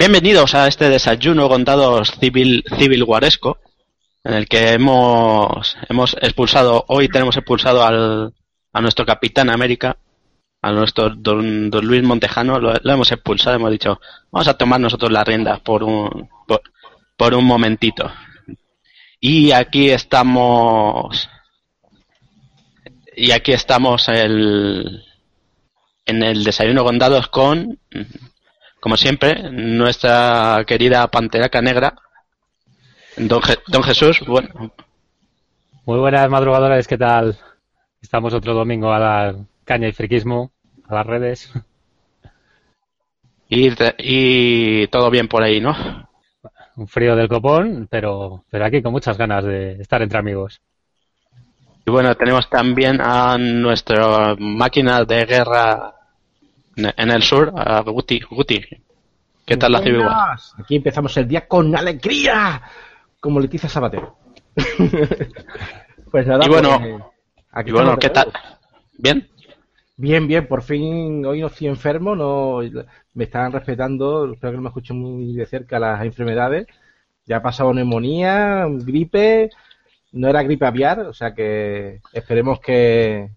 Bienvenidos a este desayuno con dados civil, civil guaresco, en el que hemos, hemos expulsado, hoy tenemos expulsado al, a nuestro capitán América, a nuestro don, don Luis Montejano, lo, hemos expulsado, hemos dicho, vamos a tomar nosotros la rienda por un, por, por un momentito. Y aquí estamos, y aquí estamos el, en el desayuno con dados con, como siempre, nuestra querida Panteraca Negra, don, Je don Jesús. Bueno. Muy buenas madrugadores, ¿qué tal? Estamos otro domingo a dar caña y friquismo a las redes. Y, y todo bien por ahí, ¿no? Un frío del copón, pero, pero aquí con muchas ganas de estar entre amigos. Y bueno, tenemos también a nuestra máquina de guerra en el sur, a Guti. Guti, ¿qué tal la civil Aquí empezamos el día con alegría, como Leticia Sabatero. pues nada, y bueno, pues, aquí y bueno ¿qué tal? ¿Bien? Bien, bien, por fin hoy no estoy enfermo, no me están respetando, espero que no me escuchen muy de cerca las enfermedades. Ya ha pasado neumonía, gripe, no era gripe aviar, o sea que esperemos que,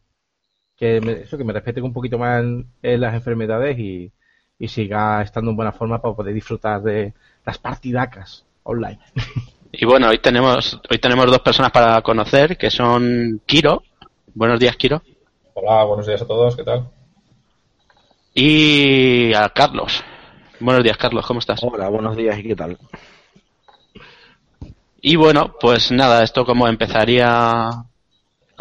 que me, eso, que me respeten un poquito más en, en las enfermedades y, y, siga estando en buena forma para poder disfrutar de las partidacas online. Y bueno, hoy tenemos, hoy tenemos dos personas para conocer, que son Kiro. Buenos días, Kiro. Hola, buenos días a todos, ¿qué tal? Y a Carlos. Buenos días, Carlos, ¿cómo estás? Hola, buenos días, ¿y qué tal? Y bueno, pues nada, esto como empezaría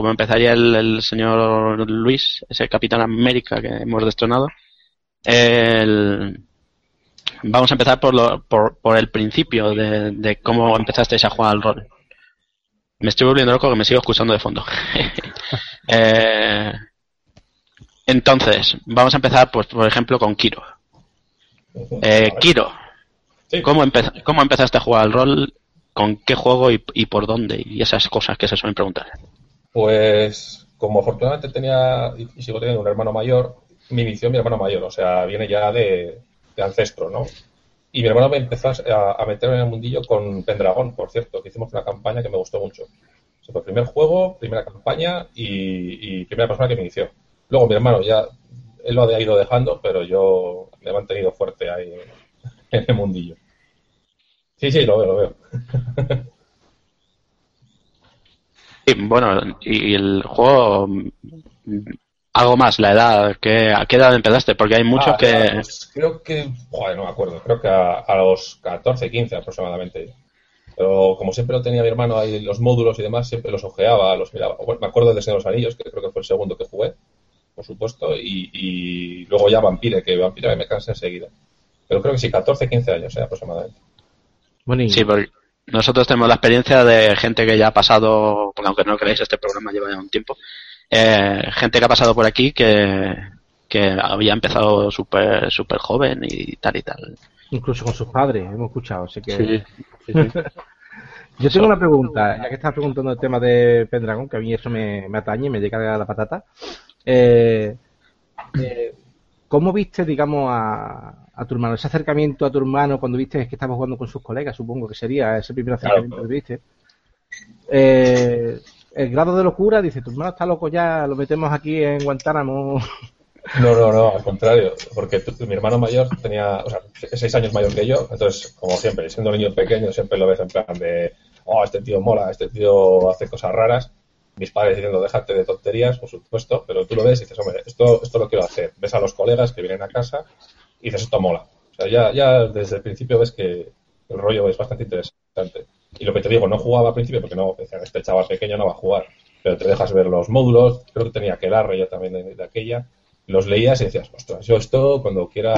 como empezaría el, el, señor Luis, ese Capitán América que hemos destronado. El... Vamos a empezar por, lo, por, por el principio de, de, cómo empezasteis a jugar al rol. Me estoy volviendo loco que me sigo escuchando de fondo. eh, entonces, vamos a empezar, pues, por ejemplo, con Kiro. Eh, Kiro, sí. ¿cómo, empe ¿cómo empezaste a jugar al rol? ¿Con qué juego y, y por dónde? Y esas cosas que se suelen preguntar. Pues como afortunadamente tenía y sigo teniendo un hermano mayor, me inició mi hermano mayor, o sea, viene ya de, de ancestro, ¿no? Y mi hermano me empezó a, a, meter en el mundillo con Pendragon, por cierto, que hicimos una campaña que me gustó mucho. O sea, fue el primer juego, primera campaña y, y, primera persona que me inició. Luego mi hermano ya, él lo ha ido dejando, pero yo me he mantenido fuerte ahí en el mundillo. Sí, sí, lo veo, lo veo. Sí, bueno, y el juego algo más, la edad, ¿qué, ¿a qué edad empezaste? Porque hay muchos ah, que... Pues creo que, joder, no me acuerdo, creo que a, a, los 14, 15 aproximadamente. Pero como siempre lo tenía mi hermano ahí, los módulos y demás, siempre los ojeaba, los miraba. Bueno, me acuerdo del Señor de los Anillos, que creo que fue el segundo que jugué, por supuesto, y, y luego ya Vampire, que Vampire me cansé enseguida. Pero creo que sí, 14, 15 años eh, aproximadamente. Bueno, sí, porque nosotros tenemos la experiencia de gente que ya ha pasado, porque aunque no creáis, este programa lleva ya un tiempo, eh, gente que ha pasado por aquí que, que había empezado súper super joven y tal y tal. Incluso con sus padres, hemos escuchado, así que... Sí, sí, sí. Yo tengo una pregunta, ya que estás preguntando el tema de Pendragon, que a mí eso me, me atañe, me llega a la patata. Eh, eh, ¿Cómo viste, digamos, a, a tu hermano, ese acercamiento a tu hermano cuando viste que estaba jugando con sus colegas, supongo que sería ese primer acercamiento claro. que viste. Eh, el grado de locura, dice, tu hermano está loco ya, lo metemos aquí en Guantánamo. No, no, no, al contrario, porque tu, mi hermano mayor tenía, o sea, seis años mayor que yo, entonces, como siempre, siendo un niño pequeño, siempre lo ves en plan de, oh, este tío mola, este tío hace cosas raras. Mis padres diciendo, déjate de tonterías, por supuesto, pero tú lo ves y dices, hombre, esto, esto lo quiero hacer. Ves a los colegas que vienen a casa y dices, esto mola. O sea, ya, ya desde el principio ves que el rollo es bastante interesante. Y lo que te digo, no jugaba al principio porque no, este chaval pequeño no va a jugar, pero te dejas ver los módulos, creo que tenía que darle yo también de, de, aquella, los leías y decías, ostras, yo esto cuando quiera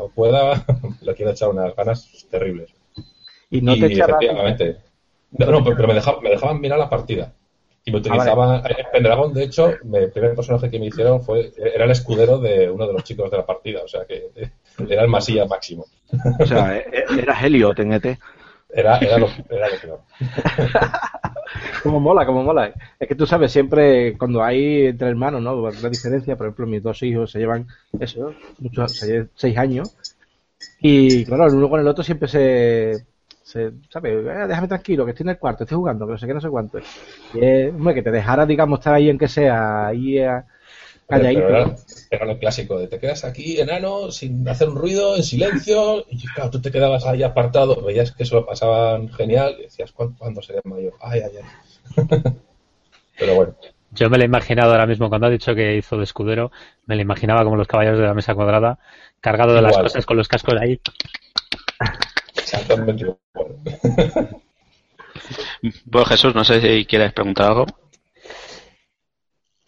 o pueda, le quiero echar unas ganas terribles. Y no te echaba... efectivamente. No, no, pero me dejaban, me dejaban mirar la partida. Y me utilizaban. Ah, vale. En Pendragon, de hecho, el primer personaje que me hicieron fue. Era el escudero de uno de los chicos de la partida. O sea que era el masilla máximo. O sea, era Heliot en ET. Era, era, lo, era lo peor. como mola, como mola. Es que tú sabes, siempre cuando hay entre hermanos, ¿no? La diferencia, por ejemplo, mis dos hijos se llevan eso, muchos, seis años. Y claro, el uno con el otro siempre se, se ¿sabes? Eh, déjame tranquilo, que estoy en el cuarto, estoy jugando, pero sé que no sé cuánto. Y es, hombre, que te dejara, digamos, estar ahí en que sea, ahí a, calladito. Pero era, era lo clásico de te quedas aquí, enano, sin hacer un ruido, en silencio, y claro, tú te quedabas ahí apartado, veías que eso lo pasaban genial, y decías, ¿cuándo, ¿cuándo seré mayor? Ay, ay, ay. pero bueno. Yo me lo he imaginado ahora mismo, cuando ha dicho que hizo de escudero, me lo imaginaba como los caballeros de la mesa cuadrada, cargado de las cosas con los cascos ahí. Exactamente igual. Pues Jesús, no sé si quieres preguntar algo.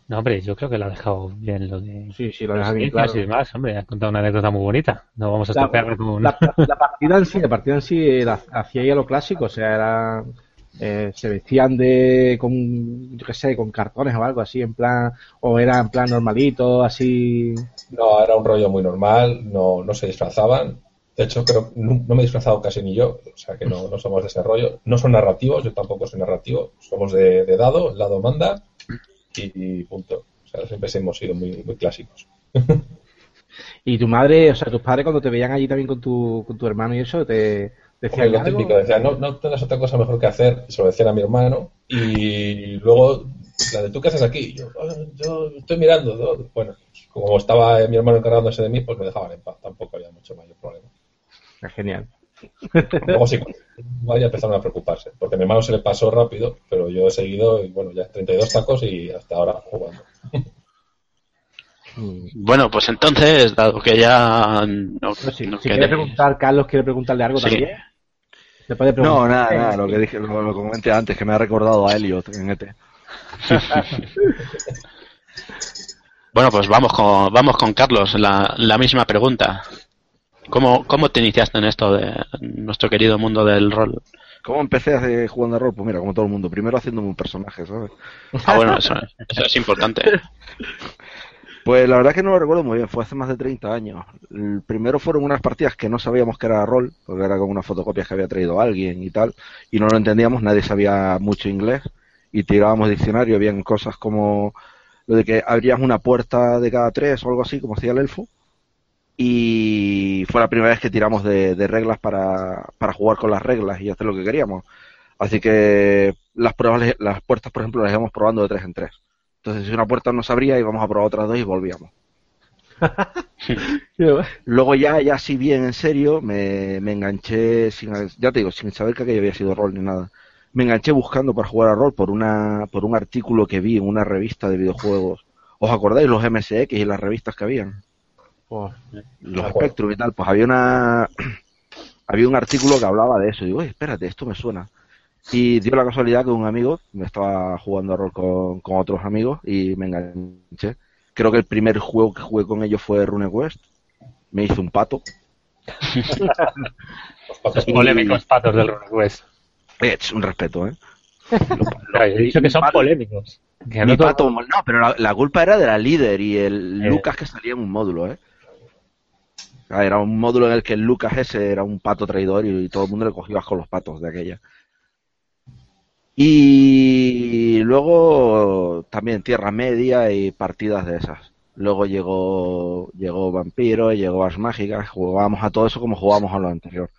No, hombre, yo creo que lo ha dejado bien lo de... Sí, sí, lo deja Sí, bien claro. y demás, hombre, ha contado una anécdota muy bonita. No vamos a La, con... la- la partida en sí, la partida en sí la hacía ya lo clásico, o sea, era, eh, se vestían de con, yo qué sé, con cartones o algo así, en plan, o era en plan normalito, así. No, era un rollo muy normal, no, no se disfrazaban. De hecho, creo no, no me he disfrazado casi ni yo, o sea que no, no somos de ese rollo. No son narrativos, yo tampoco soy narrativo. Somos de, de dado, el dado manda y, punto. O sea, siempre hemos sido muy, muy clásicos. Y tu madre, o sea, tus padres cuando te veían allí también con tu, con tu hermano y eso, te decían lo algo? típico, decía, no, no tengas otra cosa mejor que hacer, se lo decían a mi hermano, y luego, la de tú qué haces aquí, yo, "Ah, yo estoy mirando, ¿no?". bueno, como estaba mi hermano encargándose de mí, pues me dejaban en paz, tampoco había mucho mayor problema. Genial. Luego sí, ya empezaron a preocuparse, porque a mi hermano se le pasó rápido, pero yo he seguido, y bueno, ya 32 tacos y hasta ahora jugando. Bueno, pues entonces, dado que ya no, Pues sí, no si quede- quiere preguntar, Carlos quiere preguntarle algo Sí. también. Le puede preguntar. No, nada, nada, lo que dije, lo, lo comenté antes, que me ha recordado a Elliot en ET. Bueno, pues vamos con, vamos con Carlos, la, la misma pregunta. ¿Cómo, ¿Cómo te iniciaste en esto de nuestro querido mundo del rol? ¿Cómo empecé hace- jugando a rol? Pues mira, como todo el mundo, primero haciéndome un personaje, ¿sabes? Ah, bueno, eso, eso es importante. Pues la verdad que no lo recuerdo muy bien, fue hace más de 30 años. El primero fueron unas partidas que no sabíamos que era rol, porque era como unas fotocopias que había traído alguien y tal, y no lo entendíamos, nadie sabía mucho inglés, y tirábamos diccionario, habían cosas como lo de que abrías una puerta de cada tres o algo así, como hacía el elfo, y fue la primera vez que tiramos de, de reglas para, para jugar con las reglas y hacer lo que queríamos. Así que las pruebas, las puertas, por ejemplo, las íbamos probando de tres en tres. Entonces, si una puerta no se abría, íbamos a probar otras dos y volvíamos. Luego ya, ya así bien en serio, me, me enganché, sin, ya te digo, sin saber que aquello había sido rol ni nada. Me enganché buscando para jugar a rol por una, por un artículo que vi en una revista de videojuegos. ¿Os acordáis los MSX y las revistas que habían? Pues, Los. Spectrum y tal. Pues había una, había un artículo que hablaba de eso. Y digo, oye, espérate, esto me suena. Y dio la casualidad que un amigo me estaba jugando a rol con, con otros amigos y me enganché. Creo que el primer juego que jugué con ellos fue RuneQuest. Me hice un pato. Los patos Los polémicos patos del RuneQuest. Eh, es un respeto, ¿eh? He dicho que son pato- polémicos. Que Mi no pato, no, pero la, la culpa era de la líder y el Eh. Lucas que salía en un módulo, ¿eh? Era un módulo en el que Lucas ese era un pato traidor y, todo el mundo le cogió con los patos de aquella. Y luego también Tierra Media y partidas de esas. Luego llegó llegó Vampiro, llegó Ars Mágicas, jugábamos a todo eso como jugábamos a lo anterior.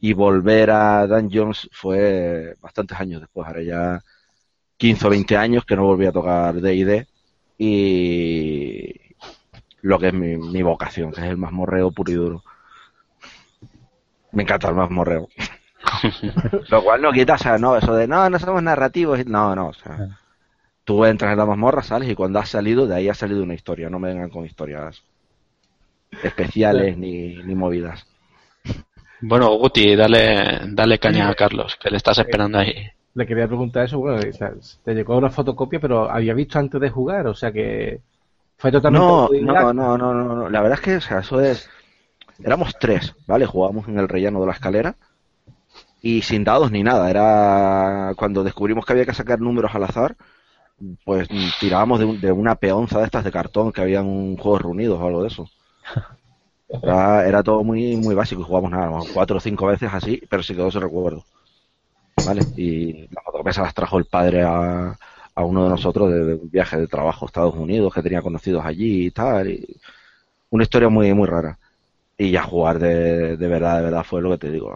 Y volver a Dungeons fue bastantes años después, ahora ya 15 o 20 años que no volví a tocar D&D y lo que es mi, mi vocación, que es el mazmorreo puro y duro. Me encanta el mazmorreo. lo cual no quita, o sea, no, eso de no, no somos narrativos, no, no, o sea, tú entras en la mazmorra, sales y cuando has salido, de ahí ha salido una historia, no me vengan con historias especiales ni, ni movidas. Bueno, Guti, dale, dale caña a Carlos, que le estás esperando ahí. le quería preguntar eso, bueno, o sea, te llegó una fotocopia, pero había visto antes de jugar, o sea que fue totalmente No, no, no, no, no, no. La verdad es que, o sea, eso es. Éramos tres, ¿vale? Jugábamos en el relleno de la escalera y sin dados ni nada. Era cuando descubrimos que había que sacar números al azar, pues tirábamos de, un- de una peonza de estas de cartón que había en un Juegos Reunidos o algo de eso. Era, era todo muy, muy básico y jugamos nada, más, cuatro o cinco veces así, pero sí quedó ese recuerdo. ¿Vale? Y las fotocopias las trajo el padre a, a uno de nosotros de, un viaje de trabajo a Estados Unidos que tenía conocidos allí y tal. y una historia muy, muy rara. y ya jugar de, de verdad, de verdad fue lo que te digo.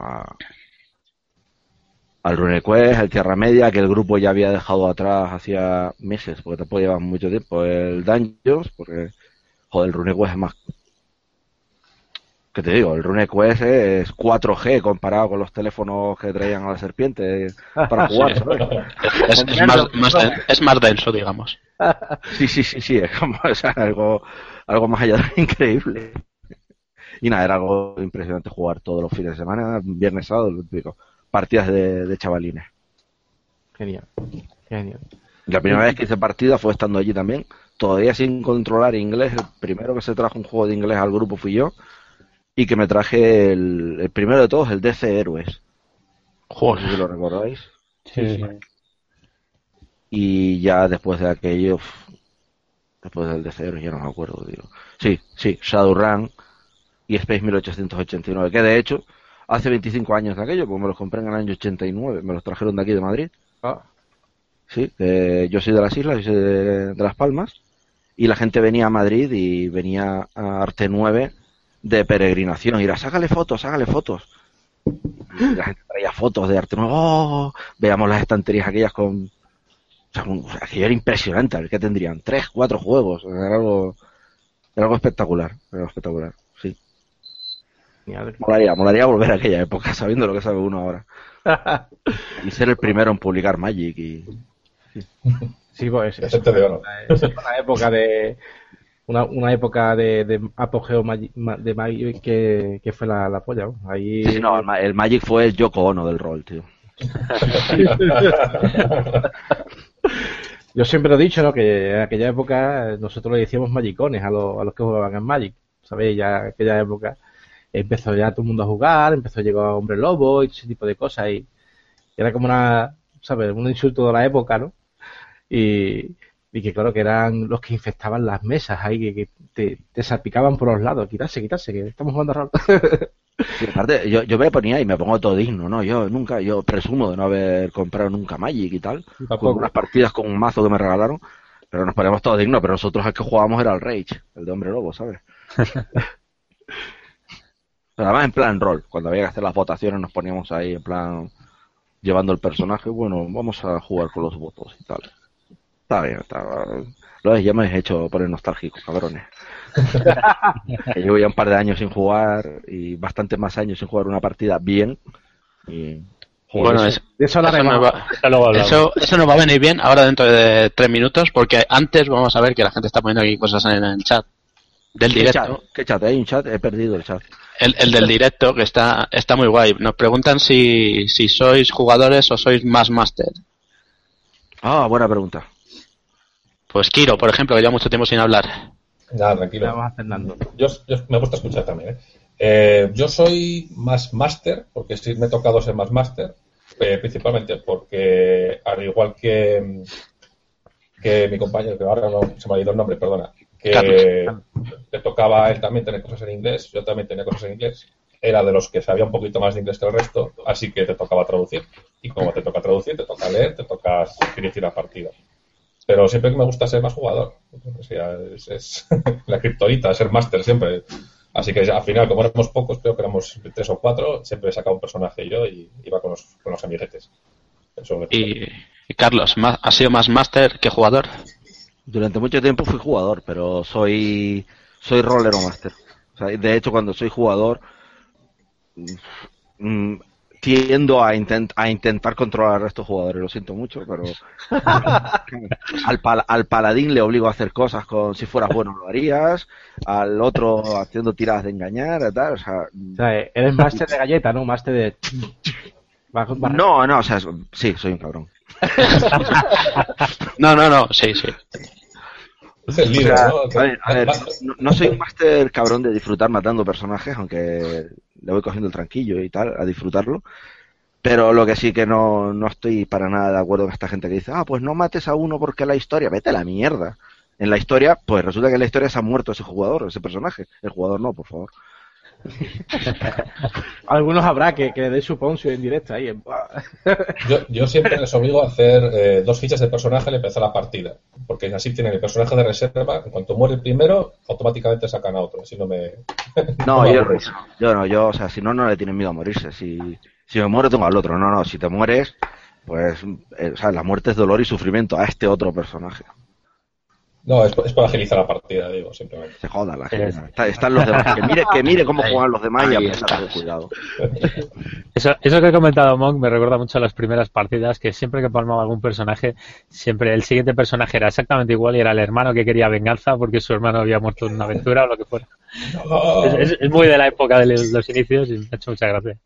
al RuneQuest, el Tierra Media, que el grupo ya había dejado atrás hacía meses, porque tampoco lleva mucho tiempo, el Dungeons, porque, joder, el RuneQuest es más que te digo, el RuneQuest es 4G comparado con los teléfonos que traían a la serpiente para jugar. es, es, más, denso, digamos. Sí, sí, sí, sí, es como algo, algo más allá de increíble. Y nada, era algo impresionante jugar todos los fines de semana, viernes, sábado, partidas de, de chavalines. Genial, genial. La primera vez que hice partida fue estando allí también, todavía sin controlar inglés. El primero que se trajo un juego de inglés al grupo fui yo y que me traje el, primero de todos, el DC Héroes. Joder. si lo recordáis. Sí, sí. Y ya después de aquello, después del DC Héroes, ya no me acuerdo, digo. Sí, sí, Shadowrun y Space 1889, que de hecho, hace 25 años de aquello, pues me los compré en el año 89, me los trajeron de aquí de Madrid. Ah. Sí, yo soy de las islas, yo soy de, de Las Palmas, y la gente venía a Madrid y venía a Arte 9 de peregrinación. Y era, sácale fotos, sácale fotos. la gente traía fotos de arte nuevo. Oh, veamos las estanterías aquellas con. O sea, aquello era impresionante. A ver qué tendrían. Tres, cuatro juegos. Era algo, era algo espectacular. Era algo espectacular, sí. Molaría, molaría volver a aquella época sabiendo lo que sabe uno ahora. y ser el primero en publicar Magic y. Sí, pues es, es, una época de, una, una época de, de apogeo de Magic que, que fue la, la polla. Ahí... no, el, Magic fue el Yoko Ono del rol, tío. Yo siempre lo he dicho, ¿no? Que en aquella época nosotros le decíamos magicones a, los, a los que jugaban en Magic. ¿Sabéis? Ya en aquella época empezó ya todo el mundo a jugar, empezó a llegar Hombre Lobo y ese tipo de cosas. Y era como una, ¿sabes? Un insulto de la época, ¿no? Y, y que claro que eran los que infectaban las mesas ahí, que, te, te, salpicaban por los lados, quitarse, quitarse, que estamos jugando raro. aparte, yo, yo me ponía y me pongo todo digno, ¿no? Yo nunca, yo presumo de no haber comprado nunca Magic y tal, con unas partidas con un mazo que me regalaron, pero nos ponemos todos dignos, pero nosotros el que jugábamos era el Rage, el de Hombre Lobo, ¿sabes? pero además en plan rol, cuando había que hacer las votaciones nos poníamos ahí en plan llevando el personaje, bueno, vamos a jugar con los votos y tal. Está bien, está Lo ya me he hecho poner nostálgico, cabrones. llevo ya un par de años sin jugar y bastante más años sin jugar una partida bien. Y bueno, eso, eso, nos va, eso, eso, nos va a venir bien ahora dentro de tres minutos, porque antes vamos a ver que la gente está poniendo aquí cosas en el chat del directo. ¿Qué chat? ¿Hay un chat? He perdido el chat. El, el del directo, que está, está muy guay. Nos preguntan si, si sois jugadores o sois más máster. Ah, buena pregunta. Pues Kiro, por ejemplo, que lleva mucho tiempo sin hablar. Nada, tranquilo. Yo, me gusta escuchar también. ¿eh? ¿eh? yo soy más máster, porque sí me he tocado ser más máster, eh, principalmente porque, al igual que, que mi compañero, que ahora no se me ha ido el nombre, perdona, que le tocaba a él también tener cosas en inglés, yo también tenía cosas en inglés, era de los que sabía un poquito más de inglés que el resto, así que te tocaba traducir. Y como te toca traducir, te toca leer, te toca dirigir la partida. Pero siempre que me gusta ser más jugador. es, la criptonita, ser máster siempre. Así que al final, como éramos pocos, creo que éramos tres o cuatro, siempre he sacado un personaje yo y iba con los, con los amiguetes. y, Carlos, ¿has sido más máster que jugador? Durante mucho tiempo fui jugador, pero soy soy roller o máster. de hecho, cuando soy jugador, mm, tiendo a, intent, a intentar controlar a estos jugadores, lo siento mucho, pero al, al paladín le obligo a hacer cosas con si fueras bueno lo harías, al otro haciendo tiradas de engañar, tal, o sea, eres máster de galleta, ¿no? Máster de... No, no, o sea, sí, soy un cabrón. no, no, no, sí, sí. A ver, no, soy un máster cabrón de disfrutar matando personajes, aunque le voy cogiendo el tranquillo y tal, a disfrutarlo. Pero lo que sí que no, no estoy para nada de acuerdo con esta gente que dice, ah, pues no mates a uno porque la historia, vete a la mierda. En la historia, pues resulta que en la historia se ha muerto ese jugador, ese personaje. El jugador no, por favor. Algunos habrá que, que dé su poncio en directo ahí. yo, yo, siempre les obligo a hacer eh, dos fichas de personaje al empezar la partida. porque así tienen el personaje de reserva. En cuanto muere el primero, automáticamente sacan a otro. Así no me. no, yo, yo, no, yo, o sea, si no, no le tienen miedo a morirse. Si, si me muero, tengo al otro. No, no, si te mueres, pues, eh, o sea, la muerte es dolor y sufrimiento a este otro personaje. No, es, para agilizar la partida, digo, simplemente. Se joda la gente. están los demás. Que mire, que mire cómo juegan los demás y a pesar de cuidado. Eso, eso que ha comentado Monk me recuerda mucho a las primeras partidas, que siempre que palmaba algún personaje, siempre el siguiente personaje era exactamente igual y era el hermano que quería venganza porque su hermano había muerto en una aventura o lo que fuera. Es, es muy de la época de los inicios y me ha hecho mucha gracia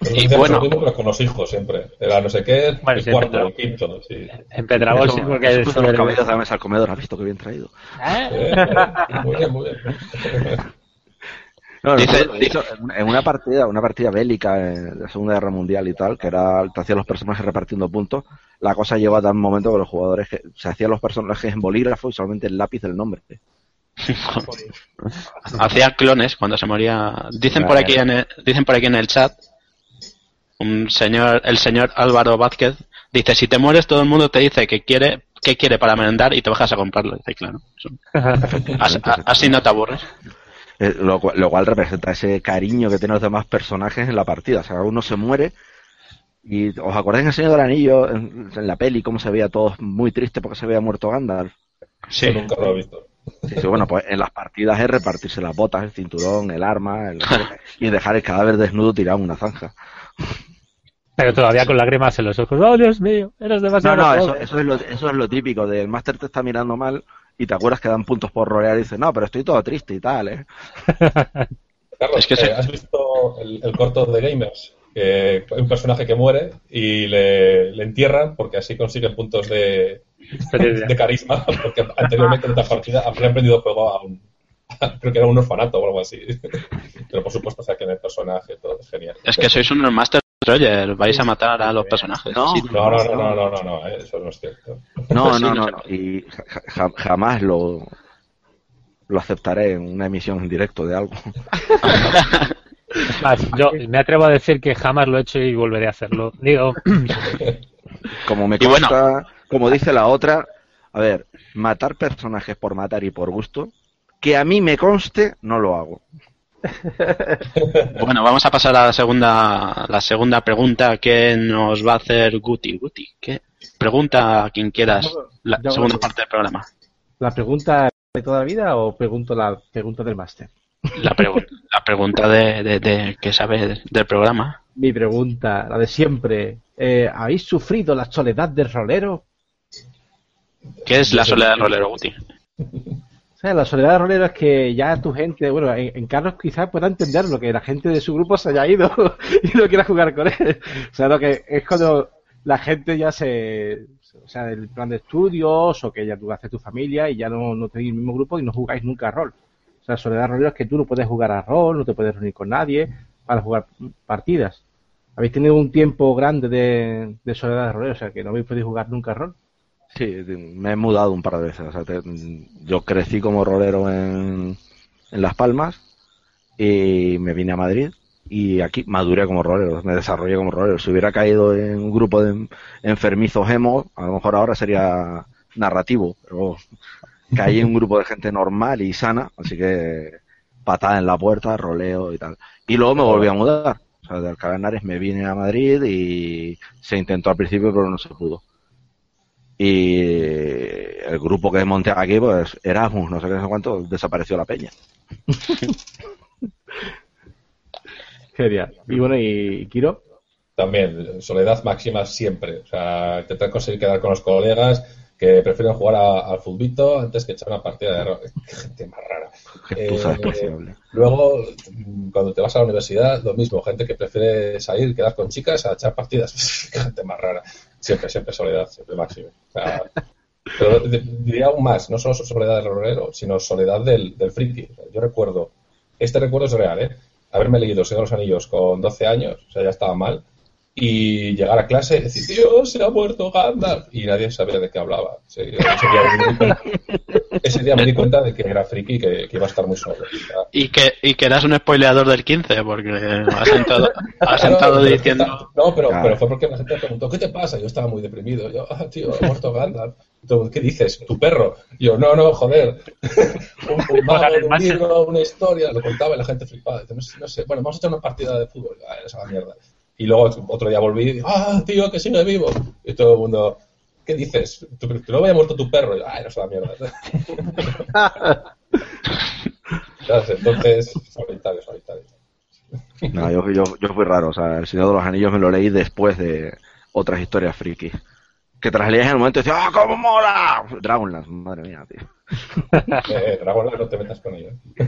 y bueno, pero con los hijos siempre. Era no sé qué, el cuarto, el quinto. Sí. En Pedragol sí, porque es los cabellos de la mesa al comedor, has visto que bien traído. ¿Eh? muy bien, muy bien. No, dice, en una partida, una partida bélica de la Segunda Guerra Mundial y tal, que era te hacían los personajes repartiendo puntos, la cosa lleva a tal momento que los jugadores se hacían los personajes en bolígrafo y solamente el lápiz del nombre. Hacía clones cuando se moría. Dicen por aquí en dicen por aquí en el chat un señor, el señor Álvaro Vázquez, dice, si te mueres todo el mundo te dice que quiere, qué quiere para merendar y te bajas a comprarlo. Dice, claro. así, no te aburres. Eh, lo, cual representa ese cariño que tienen los demás personajes en la partida. O sea, uno se muere y os acordáis en el Señor del Anillo, en, la peli, cómo se veía todo muy triste porque se había muerto Gandalf. Sí. nunca lo he visto. Sí, bueno, pues en las partidas es repartirse las botas, el cinturón, el arma y dejar el cadáver desnudo tirado en una zanja. Pero todavía con lágrimas en los ojos. ¡Oh, Dios mío! Eres demasiado. No, no, eso, es lo, eso es lo típico. Del máster te está mirando mal y te acuerdas que dan puntos por rolear y dices, no, pero estoy todo triste y tal, ¿eh? Carlos, es que eh, ¿has visto el, corto de Gamers? Que hay un personaje que muere y le, le entierran porque así consiguen puntos de, de carisma, porque anteriormente en otra partida habría aprendido juego a un, creo que era un orfanato o algo así. Pero por supuesto saquen el personaje, todo es genial. Es que sois unos Vais a matar a los personajes. No, no, no, no, no, no, no, eso no es cierto. No, no, no, y jamás lo, lo aceptaré en una emisión en directo de algo. yo me atrevo a decir que jamás lo he hecho y volveré a hacerlo. Digo. Como me consta, como dice la otra, a ver, matar personajes por matar y por gusto que a mí me conste, no lo hago. Bueno, vamos a pasar a la segunda, la segunda pregunta que nos va a hacer Guti. Guti, ¿qué? Pregunta a quien quieras la segunda parte del programa. ¿La pregunta de toda la vida o pregunto la pregunta del máster? La, la pregunta de, de, que sabe del programa. Mi pregunta, la de siempre. Eh, ¿Habéis sufrido la soledad del rolero? ¿Qué es la soledad del rolero, Guti? O sea, la soledad de rolero es que ya tu gente, bueno, en, Carlos quizás pueda entender lo que la gente de su grupo se haya ido y no quiera jugar con él. O sea, lo que es cuando la gente ya se, o sea, del plan de estudios o que ya tú haces tu familia y ya no, no tenéis el mismo grupo y no jugáis nunca a rol. O sea, la soledad de rolero es que tú no puedes jugar a rol, no te puedes reunir con nadie para jugar partidas. Habéis tenido un tiempo grande de, de soledad de rolero, o sea, que no habéis podido jugar nunca a rol. Sí, me he mudado un par de veces. yo crecí como rolero en, Las Palmas y me vine a Madrid y aquí maduré como rolero, me desarrollé como rolero. Si hubiera caído en un grupo de enfermizos emo, a lo mejor ahora sería narrativo, pero caí en un grupo de gente normal y sana, así que patada en la puerta, roleo y tal. Y luego me volví a mudar. O sea, de Alcalá me vine a Madrid y se intentó al principio, pero no se pudo. Y el grupo que monté aquí, pues Erasmus, no sé qué, no sé cuánto, desapareció la peña. Genial. Y bueno, ¿y Kiro? También, soledad máxima siempre. O sea, intentar conseguir quedar con los colegas que prefieren jugar al futbito antes que echar una partida de error. Qué gente más rara. Eh, luego, cuando te vas a la universidad, lo mismo, gente que prefiere salir, quedar con chicas a echar partidas. Qué gente más rara. Siempre, siempre soledad, siempre máximo. pero diría aún más, no solo soledad del rolero, sino soledad del, del friki. yo recuerdo, este recuerdo es real, ¿eh? Haberme leído Señor de los Anillos con 12 años, o sea, ya estaba mal, y llegar a clase y decir, Dios, se ha muerto Gandalf. Y nadie sabía de qué hablaba. Ese día me di cuenta de que era friki y que, iba a estar muy solo. Y que, y que eras un spoileador del 15, porque has entrado diciendo... No, pero, pero fue porque la gente me preguntó, ¿qué te pasa? Yo estaba muy deprimido. Yo, ah, tío, he muerto Gandalf. ¿Qué dices? ¿Tu perro? yo, no, no, joder. un, un mago, un libro, una historia. Lo contaba y la gente flipaba. no, sé, no sé, bueno, vamos a echar una partida de fútbol. Ah, esa mierda. Y luego otro día volví y digo, ah, tío, que sigue vivo. Y todo el mundo, ¿qué dices? ¿Tú, tú no había muerto tu perro? Y, Ay, no es la mierda. Entonces, solitario, solitario. No, yo, yo, yo fui raro. O sea, El Señor de los Anillos me lo leí después de otras historias friki. Que tras leías en el momento y decías, ¡ah, cómo mola! Dragonlance, madre mía, tío. Eh, Dragonlance no te metas con ellos.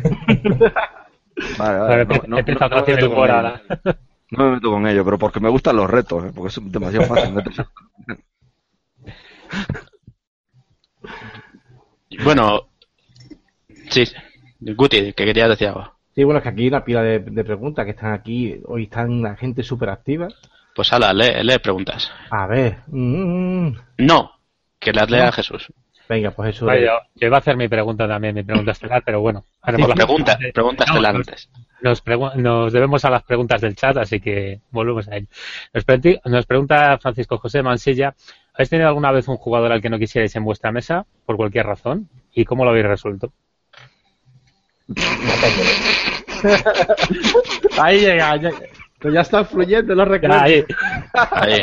Vale, vale. No, no, no, no, me meto con ello. no me meto con ello, pero porque me gustan los retos, ¿eh? porque es demasiado fácil meterse. Bueno, sí, Guti, que querías decir algo. Sí, bueno, es que aquí una pila de, de preguntas que están aquí, hoy están la gente súper activa. Pues ala, lee, lee preguntas. A ver. Mm. No, que las lea Jesús. Venga, pues eso. Vale, yo, yo, iba a hacer mi pregunta también, mi pregunta estelar, pero bueno. Sí, pregunta, pregunta estelar antes. Nos, nos, debemos a las preguntas del chat, así que volvemos a ello. Nos, pre nos pregunta Francisco José Mansilla, ¿habéis tenido alguna vez un jugador al que no quisierais en vuestra mesa, por cualquier razón? ¿Y cómo lo habéis resuelto? Ahí llega, ya, ya está fluyendo los recuerdos. Ahí, ahí.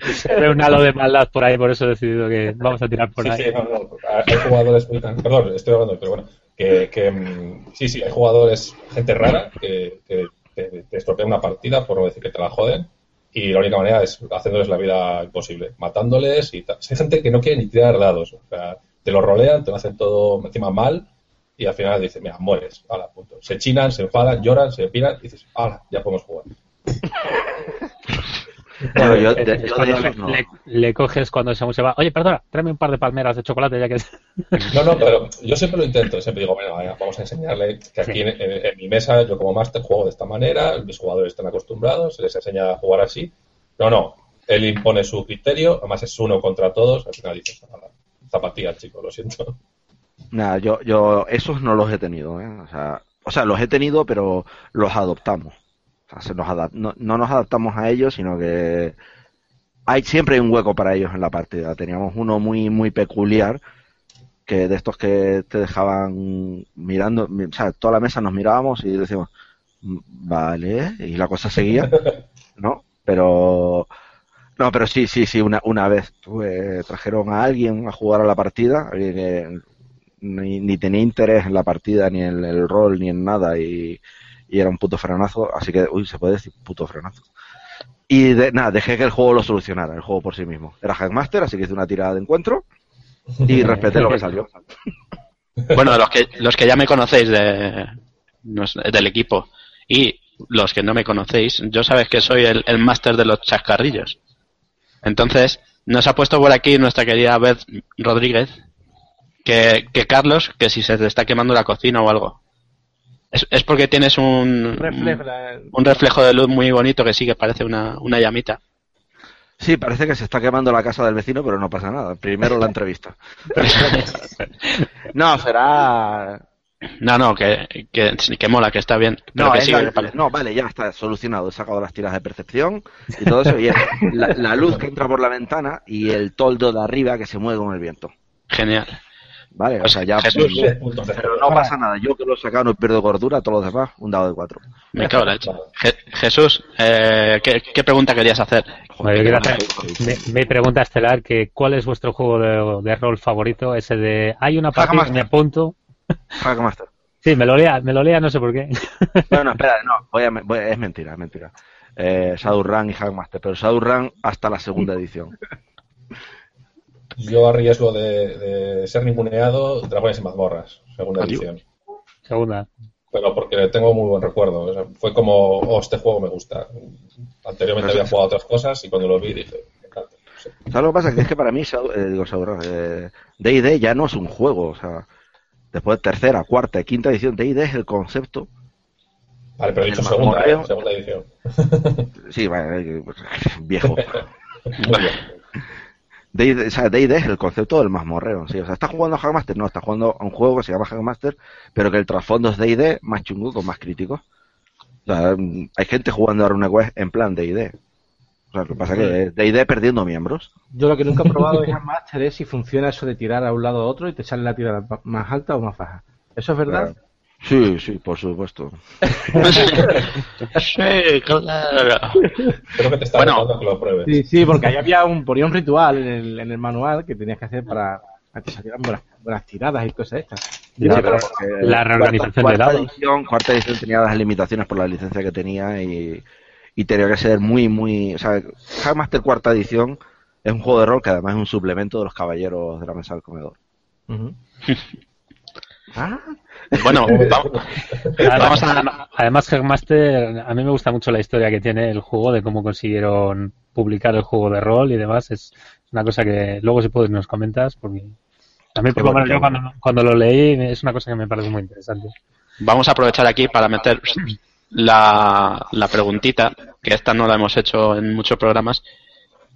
Se ve un halo de maldad por ahí, por eso he decidido que vamos a tirar por sí, ahí. Sí, no, no, hay jugadores, perdón, estoy hablando, pero bueno, que, que mm, sí, sí, hay jugadores, gente rara que, que te, te estropea una partida, por no decir que te la joden, y la única manera es haciéndoles la vida imposible, matándoles y tal. Hay gente que no quiere ni tirar dados, o sea, te lo rolean, te lo hacen todo encima mal y al final dices, mira, mueres. Se chinan, se enfadan, lloran, se piran y dices, ala, ya podemos jugar. Bueno, yo, de, yo de le, no. le, le, coges cuando se va. Oye, perdona, tráeme un par de palmeras de chocolate ya que. No, no, pero yo siempre lo intento. Siempre digo, bueno, vamos a enseñarle que aquí sí. en, en, en, mi mesa, yo como máster juego de esta manera, mis jugadores están acostumbrados, se les enseña a jugar así. No, no, él impone su criterio, además es uno contra todos. Al final dices, zapatillas, chicos, lo siento. Nada, yo, yo esos no los he tenido, ¿eh? O sea, o sea, los he tenido, pero los adoptamos. O sea, se nos adap no, no, nos adaptamos a ellos, sino que hay siempre hay un hueco para ellos en la partida. Teníamos uno muy muy peculiar que de estos que te dejaban mirando, o sea, toda la mesa nos mirábamos y decíamos, vale, y la cosa seguía, ¿no? Pero no, pero sí, sí, sí, una, una vez tuve, trajeron a alguien a jugar a la partida, alguien que ni, ni tenía interés en la partida, ni en el rol, ni en nada, y, y era un puto frenazo, así que, uy, se puede decir puto frenazo. Y de, nada, dejé que el juego lo solucionara, el juego por sí mismo. Era Hackmaster, así que hice una tirada de encuentro y respeté lo que salió. Bueno, los que, los que ya me conocéis de, del equipo y los que no me conocéis, yo sabes que soy el, el máster de los chascarrillos. Entonces, nos ha puesto por aquí nuestra querida Beth Rodríguez que, que Carlos, que si se te está quemando la cocina o algo. Es, es porque tienes un, reflejo, un reflejo de luz muy bonito que sí que parece una, una llamita. Sí, parece que se está quemando la casa del vecino, pero no pasa nada. Primero la entrevista. no, será. No, no, que, que, que mola, que está bien. Pero no, que sigue, la, no, vale, ya está solucionado. He sacado las tiras de percepción y todo eso. Y es la, la luz que entra por la ventana y el toldo de arriba que se mueve con el viento. Genial. Vale, o sea, ya. Jesús, pero no pasa nada. Yo que lo he sacado no pierdo gordura, todos los demás, un dado de cuatro. Me cago en la. Je Jesús, eh, ¿qué, ¿qué, pregunta querías hacer? Joder, yo hacer mi, mi, pregunta estelar, que ¿cuál es vuestro juego de, de rol favorito? Ese de, hay una partida, me apunto. Hackmaster. Sí, me lo lea, me lo lea, no sé por qué. No, no, espera, no, voy a, voy a, es mentira, es mentira. Eh, Shadowrun y Hackmaster, pero Shadowrun hasta la segunda edición. Yo a riesgo de, de ser ninguneado, Dragones y mazmorras, segunda Adiós. edición. Segunda. Pero porque tengo muy buen recuerdo. O sea, fue como, oh, este juego me gusta. Anteriormente había jugado otras cosas y cuando lo vi dije, me encanta. Sí. ¿Sabes lo que pasa? Que es que para mí, eh, digo, D&D eh, ya no es un juego. O sea, después de tercera, cuarta y quinta edición, D&D es el concepto Vale, pero he dicho segunda, eh, segunda edición. Sí, vale, viejo. D&D, o sea, es el concepto del mazmorreo, sí. O sea, ¿estás jugando a Hackmaster? No, estás jugando a un juego que se llama Hackmaster, pero que el trasfondo es D&D más chungo con más críticos. O sea, hay gente jugando a RuneQuest en plan D&D. O sea, lo que pasa es que D&D perdiendo miembros. Yo lo que nunca he probado en Master es si funciona eso de tirar a un lado a otro y te sale la tirada más alta o más baja. ¿Eso es verdad? Sí, sí, por supuesto. sí, claro. Creo que te está Bueno. que lo pruebes. Sí, sí, porque ahí había un, ponía un ritual en el, en el manual que tenías que hacer para, para que salieran buenas, buenas tiradas y cosas estas. Sí, Yo- pero porque La reorganización de cuarta edición, cuarta edición tenía las limitaciones por la licencia que tenía y, y tenía que ser muy, muy... O sea, Hackmaster cuarta edición es un juego de rol que además es un suplemento de los caballeros de la mesa del comedor. Ujú. Ah, Bueno, va- vamos a... Además, Hackmaster, a mí me gusta mucho la historia que tiene el juego de cómo consiguieron publicar el juego de rol y demás. Es una cosa que luego si puedes nos comentas porque a mí por lo menos yo cuando, cuando lo leí es una cosa que me parece muy interesante. Vamos a aprovechar aquí para meter la, la preguntita, que esta no la hemos hecho en muchos programas.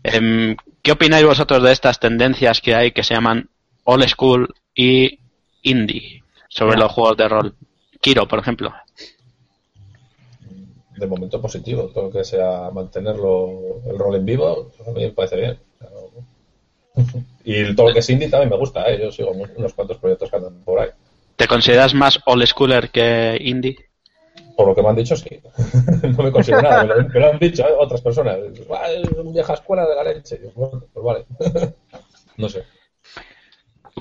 Em, ¿Qué opináis vosotros de estas tendencias que hay que se llaman old school y indie sobre los juegos de rol? Kiro, por ejemplo. De momento positivo, todo lo que sea mantenerlo el rol en vivo, a mí me parece bien. Y todo lo que es indie también me gusta, ¿eh? yo sigo unos cuantos proyectos que andan por ahí. ¿Te consideras más old schooler que indie? Por lo que me han dicho, sí. no me considero nada, me lo, me lo han dicho ¿eh? otras personas. "Ah, Es una vieja escuela de la leche. Bueno, pues vale. no sé.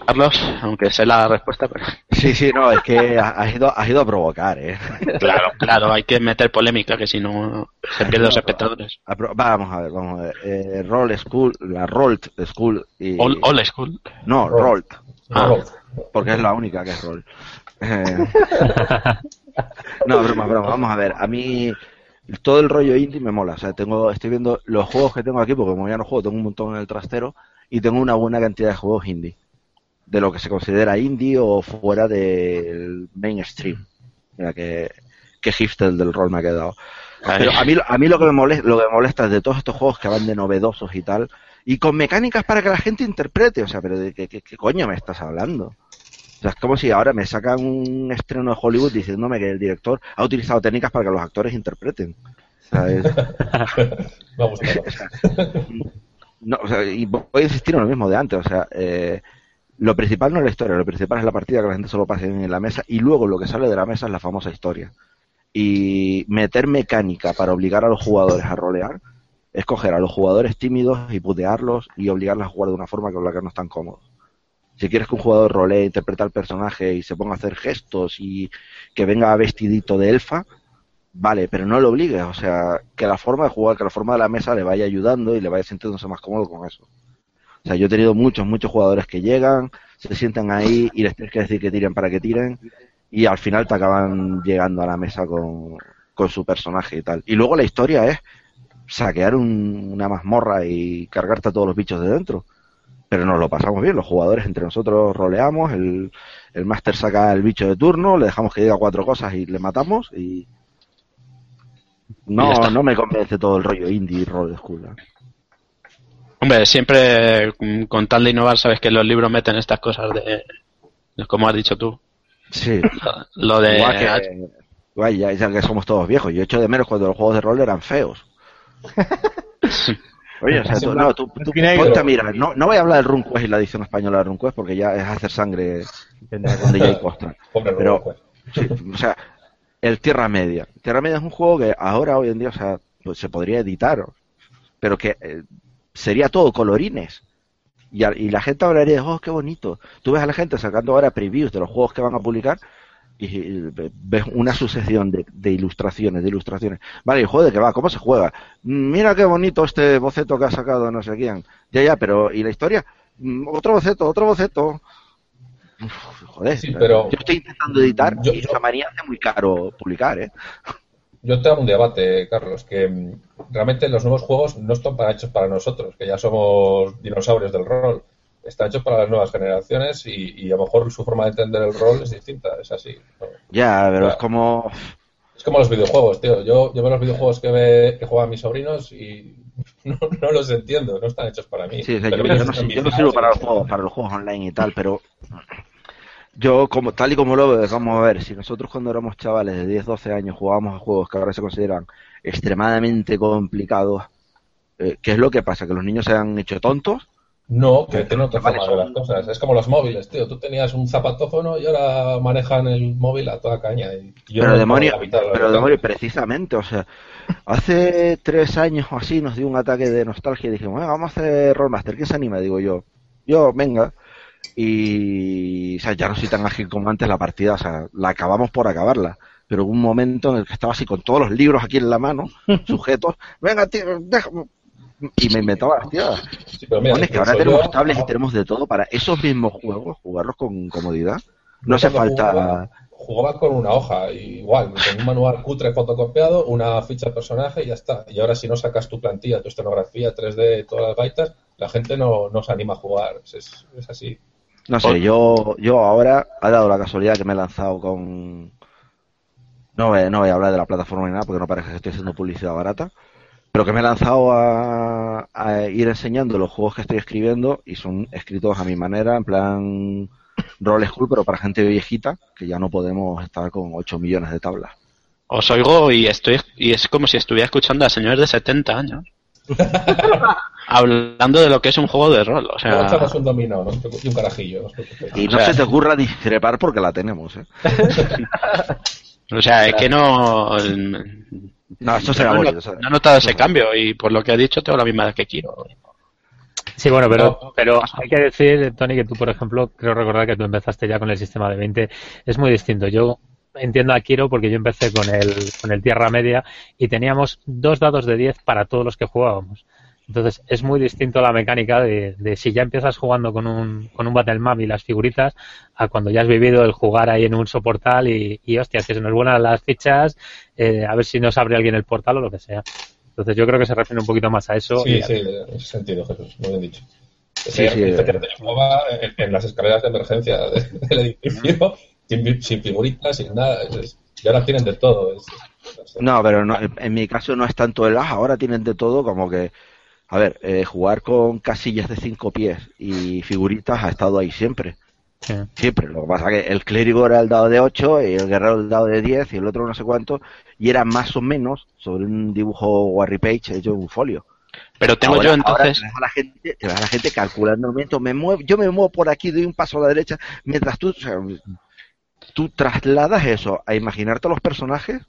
Carlos, aunque sé la respuesta, pero... Sí, sí, no, es que has ido, has ido a provocar, ¿eh? Claro, claro, hay que meter polémica, que si no se pierden los espectadores. A pro- Vamos a ver, vamos a ver. Eh, Roll School, la Rolt School y... Old school. No, Roll. Rolt, Ah. Porque es la única que es Roll. Eh, No, broma, broma. Vamos a ver. A mí todo el rollo indie me mola. O sea, tengo, estoy viendo los juegos que tengo aquí, porque como ya no juego, tengo un montón en el trastero y tengo una buena cantidad de juegos indie. De lo que se considera indie o fuera del mainstream. Mira que, que hipster del rol me ha quedado. Pero a mí, a mí lo que me molesta, lo que me molesta es de todos estos juegos que van de novedosos y tal, y con mecánicas para que la gente interprete. O sea, pero ¿de qué, qué- qué coño me estás hablando? O sea, es como si ahora me sacan un estreno de Hollywood diciéndome que el director ha utilizado técnicas para que los actores interpreten. O sea, es- me ha gustado. no, o sea, y voy a insistir en lo mismo de antes. O sea, eh, lo principal no es la historia, lo principal es la partida que la gente solo pase en la mesa y luego lo que sale de la mesa es la famosa historia. Y meter mecánica para obligar a los jugadores a rolear es coger a los jugadores tímidos y putearlos y obligarlos a jugar de una forma con la que no están cómodos. Si quieres que un jugador rolee, interprete al personaje y se ponga a hacer gestos y que venga vestidito de elfa, vale, pero no lo obligues. O sea, que la forma de jugar, que la forma de la mesa le vaya ayudando y le vaya sintiéndose más cómodo con eso. O sea, yo he tenido muchos, muchos jugadores que llegan, se sientan ahí y les tienes que decir que tiren para que tiren y al final te acaban llegando a la mesa con, con su personaje y tal. Y luego la historia es saquear un- una mazmorra y cargarte a todos los bichos de dentro. Pero nos lo pasamos bien, los jugadores entre nosotros roleamos, el, el máster saca el bicho de turno, le dejamos que diga cuatro cosas y le matamos y... No, no me convence todo el rollo indie y roll school. ¿eh? Hombre, siempre mm, con tal de innovar, sabes que los libros meten estas cosas de, como has dicho tú. Sí, Lo de... igual que, igual ya, ya que somos todos viejos. Yo echo de menos cuando los juegos de rol eran feos. Oye, o sea, tú, no, tú, tú Negro. ponte a mirar. No, no voy a hablar del RunQuest y la edición española de RunQuest porque ya es hacer sangre donde ya hay costra. Pero-. Sí, o sea, el Tierra Media. Tierra Media es un juego que ahora, hoy en día, o sea, pues se podría editar, pero que eh, sería todo colorines. Y, a- y la gente hablaría, oh, qué bonito. Tú ves a la gente sacando ahora previews de los juegos que van a publicar y, ves una sucesión de, de ilustraciones, de ilustraciones. Vale, ¿y de qué va? ¿Cómo se juega? "Mm, Mira qué bonito este boceto que ha sacado no sé quién. Ya, ya, pero ¿y la historia? "Mm, Otro boceto, otro boceto. Uf, joder, Sí, pero- yo estoy intentando editar Yo- y yo- esa manía hace muy caro publicar, ¿eh? Yo te hago un debate, Carlos, que mm, realmente los nuevos juegos no están para, hechos para nosotros, que ya somos dinosaurios del rol. Están hechos para las nuevas generaciones y, y a lo mejor su forma de entender el rol es distinta, es así. ¿no? Ya, pero es como... Es como los videojuegos, tío. Yo, yo veo los videojuegos que, ve, que juegan mis sobrinos y no, no los entiendo, no están hechos para mí. Sí, o sea, yo, no, yo no sirvo para los juegos, para los juegos online y tal, pero yo como tal y como lo veo, vamos a ver, si nosotros cuando éramos chavales de 10, 12 años jugábamos a juegos que ahora se consideran extremadamente complicados, eh, ¿qué es lo que pasa? ¿Que los niños se han hecho tontos? No, que tienen otra forma de las cosas. Es como los móviles, tío. Tú tenías un zapatófono y ahora manejan el móvil a toda caña. Y yo pero no demonio, pero demonio, precisamente, o sea, hace tres años o así nos dio un ataque de nostalgia y dijimos, "Venga, vamos a hacer Rollmaster, ¿quién se anima? Digo yo, yo, venga. Y, o sea, ya no soy tan ágil como antes la partida, o sea, la acabamos por acabarla. Pero hubo un momento en el que estaba así con todos los libros aquí en la mano, sujetos, venga, tío, déjame. Y me inventaba las tiradas. Sí, pero mira, Bueno, es que ahora tenemos yo- tablets y tenemos de todo para esos mismos juegos, jugarlos con comodidad. No hace falta. Jugaba, jugaba con una hoja, igual, con un manual cutre fotocopiado, una ficha de personaje y ya está. Y ahora si no sacas tu plantilla, tu escenografía 3D, todas las baitas, la gente no, no se anima a jugar. Es, es así. No sé, yo, yo ahora ha dado la casualidad que me he lanzado con. No voy, no voy a hablar de la plataforma ni nada porque no parece que estoy haciendo publicidad barata. Pero que me he lanzado a, a ir enseñando los juegos que estoy escribiendo y son escritos a mi manera, en plan role school, pero para gente viejita, que ya no podemos estar con 8 millones de tablas. Os oigo y estoy y es como si estuviera escuchando a señores de 70 años. hablando de lo que es un juego de rol. O Luego sea, echamos un dominó ¿no? y un carajillo. no. Y O no sea- se te ocurra discrepar porque la tenemos, ¿eh? o sea, es que no. No, eso será no, bonito. no- he notado ese cambio y por lo que he dicho tengo la misma edad que quiero. Sí, bueno, pero, pero hay que decir, Tony, que tú, por ejemplo, creo recordar que tú empezaste ya con el sistema de 20. Es muy distinto. Yo entiendo a Kiro porque yo empecé con el, con el Tierra Media y teníamos dos dados de 10 para todos los que jugábamos. Entonces, es muy distinto la mecánica de, de si ya empiezas jugando con un, con un Battle Map y las figuritas a cuando ya has vivido el jugar ahí en un soportal y, y hostia, que se nos vuelan las fichas, eh, a ver si nos abre alguien el portal o lo que sea. Entonces, yo creo que se refiere un poquito más a eso. Sí, y- sí, en ese sentido, Jesús, muy bien dicho. Sí, Sí, sí, jugaba en, en las escaleras de emergencia de- del edificio, sin, sin figuritas, sin nada. es- es- y ahora tienen de todo. es- es- No, pero no, en mi caso no es tanto el as, ahora tienen de todo como que, a ver, eh, jugar con casillas de cinco pies y figuritas ha estado ahí siempre, sí. siempre. Lo que pasa es que el clérigo era el dado de 8 y el guerrero el dado de 10 y el otro no sé cuánto, y era más o menos sobre un dibujo Warry Page hecho en un folio. Pero tengo Ahora- yo entonces. ahora te a la gente, te a la gente calculando el momento, me muevo, yo me muevo por aquí, doy un paso a la derecha, mientras tú, o sea, tú trasladas eso a imaginarte a los personajes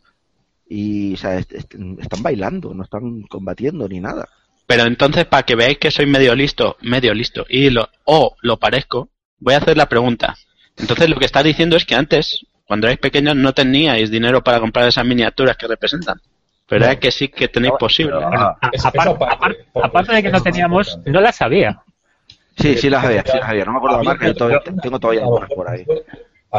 y o sea, est- est- están bailando, no están combatiendo ni nada. Pero entonces, para que veáis que soy medio listo, medio listo, y lo, o lo parezco, voy a hacer la pregunta. Entonces, lo que está diciendo es que antes, cuando erais pequeños, no teníais dinero para comprar esas miniaturas que representan. Pero No. es que sí que tenéis posible. pero- Bueno, a- Es- aparte, aparte, aparte- de que no teníamos, no las sabía. Sí, sí las había, sí las había, no me acuerdo la Había marca, yo todavía- cuatro- tengo todavía algunas por ahí.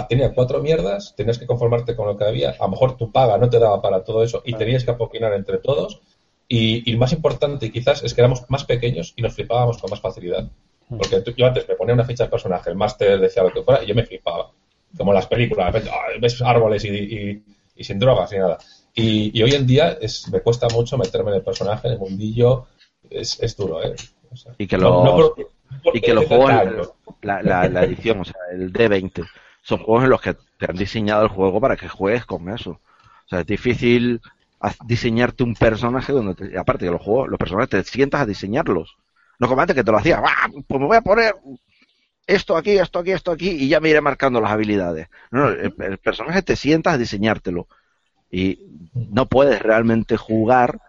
Tenía cuatro mierdas, tenías que conformarte con lo que había. A lo mejor tu paga no te daba para todo eso y tenías que apoquinar entre todos. Y, y lo más importante, quizás, es que éramos más pequeños y nos flipábamos con más facilidad. Porque tú- yo antes me ponía una ficha de personaje, el máster decía lo que fuera, y yo me flipaba. Como en las películas, de repente, ah, ves árboles y, y- y sin drogas ni nada. Y, y hoy en día es, me cuesta mucho meterme en el personaje, en el mundillo. Es, es duro, ¿eh? O sea, Y que los- no no por y que los tener juegos, años. la, la, la edición, o sea, el D20, son juegos en los que te han diseñado el juego para que juegues con eso. O sea, es difícil diseñarte un personaje donde, te- aparte de los juegos, los personajes te sientas a diseñarlos. No como antes que te lo hacía, "Ah, pues me voy a poner esto aquí, esto aquí, esto aquí, y ya me iré marcando las habilidades. No, no, el, el personaje te sientas a diseñártelo. Y no puedes realmente jugar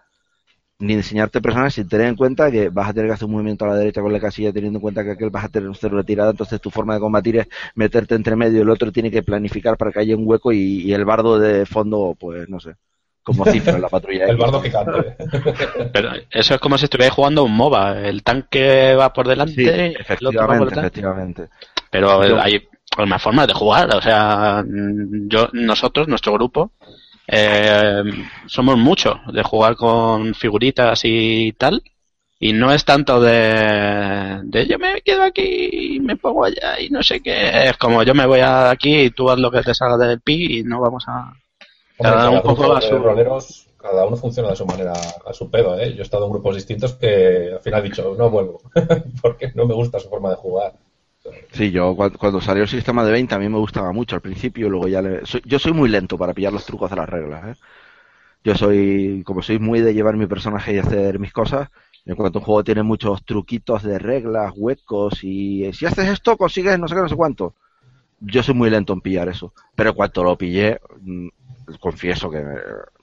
ni diseñarte personajes sin tener en cuenta que vas a tener que hacer un movimiento a la derecha con la casilla teniendo en cuenta que aquel vas a tener un cero retirada, entonces tu forma de combatir es meterte entre medio y el otro tiene que planificar para que haya un hueco y, y el bardo de fondo, pues no sé, como cifra en la patrulla. El X. bardo gigante. Pero eso es como si estuvierais jugando un MOBA. El tanque va por delante, Sí, el otro va por efectivamente, efectivamente. Pero Yo- hay más formas de jugar. O sea, yo, nosotros, nuestro grupo, eh, somos muchos de jugar con figuritas y tal. Y no es tanto de, de yo me quedo aquí y me pongo allá y no sé qué. Es como yo me voy a aquí y tú haz lo que te salga del pi y no vamos a... Hombre, Cada un poco a su- roleros cada uno funciona de su manera, a su pedo, ¿eh? Yo he estado en grupos distintos que al final he dicho, no vuelvo, porque no me gusta su forma de jugar. Sí, yo cuando, salió el sistema de 20 a mí me gustaba mucho al principio, luego ya le... yo soy muy lento para pillar los trucos de las reglas, ¿eh? Yo soy, como soy muy de llevar mi personaje y hacer mis cosas, en cuanto un juego tiene muchos truquitos de reglas, huecos y si haces esto consigues no sé qué, no sé cuánto. Yo soy muy lento en pillar eso, pero cuando lo pillé, mm, confieso que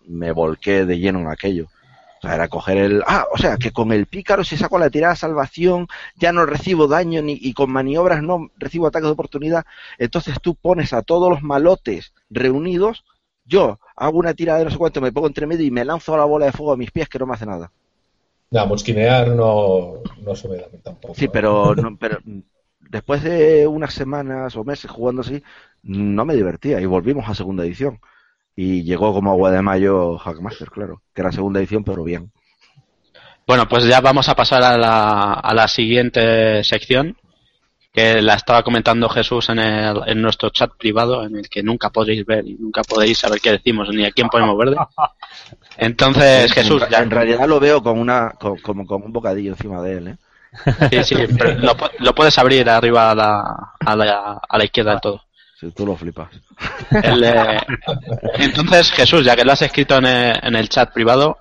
me volqué de lleno en aquello. Sea, era coger el... Ah, o sea, que con el pícaro si saco la tirada de salvación ya no recibo daño ni, y con maniobras no recibo ataques de oportunidad. Entonces tú pones a todos los malotes reunidos, yo hago una tirada de no sé cuánto, me pongo entre medio y me lanzo la bola de fuego a mis pies que no me hace nada. No, mosquinear no, no se me da tampoco. Sí, pero, no, pero después de unas semanas o meses jugando así, no me divertía y volvimos a segunda edición. Y llegó como agua de mayo Hackmaster, claro, que era segunda edición, pero bien. Bueno, pues ya vamos a pasar a la, a la siguiente sección, que la estaba comentando Jesús en, el, en nuestro chat privado, en el que nunca podéis ver y nunca podéis saber qué decimos ni a quién ponemos verde. Entonces, Jesús. Ya... En realidad lo veo con una, con, como con un bocadillo encima de él, ¿eh? Sí, sí, pero lo, lo, puedes abrir arriba a la, a la, a la izquierda del todo. Si tú lo flipas. Entonces, Jesús, ya que lo has escrito en el, en el chat privado,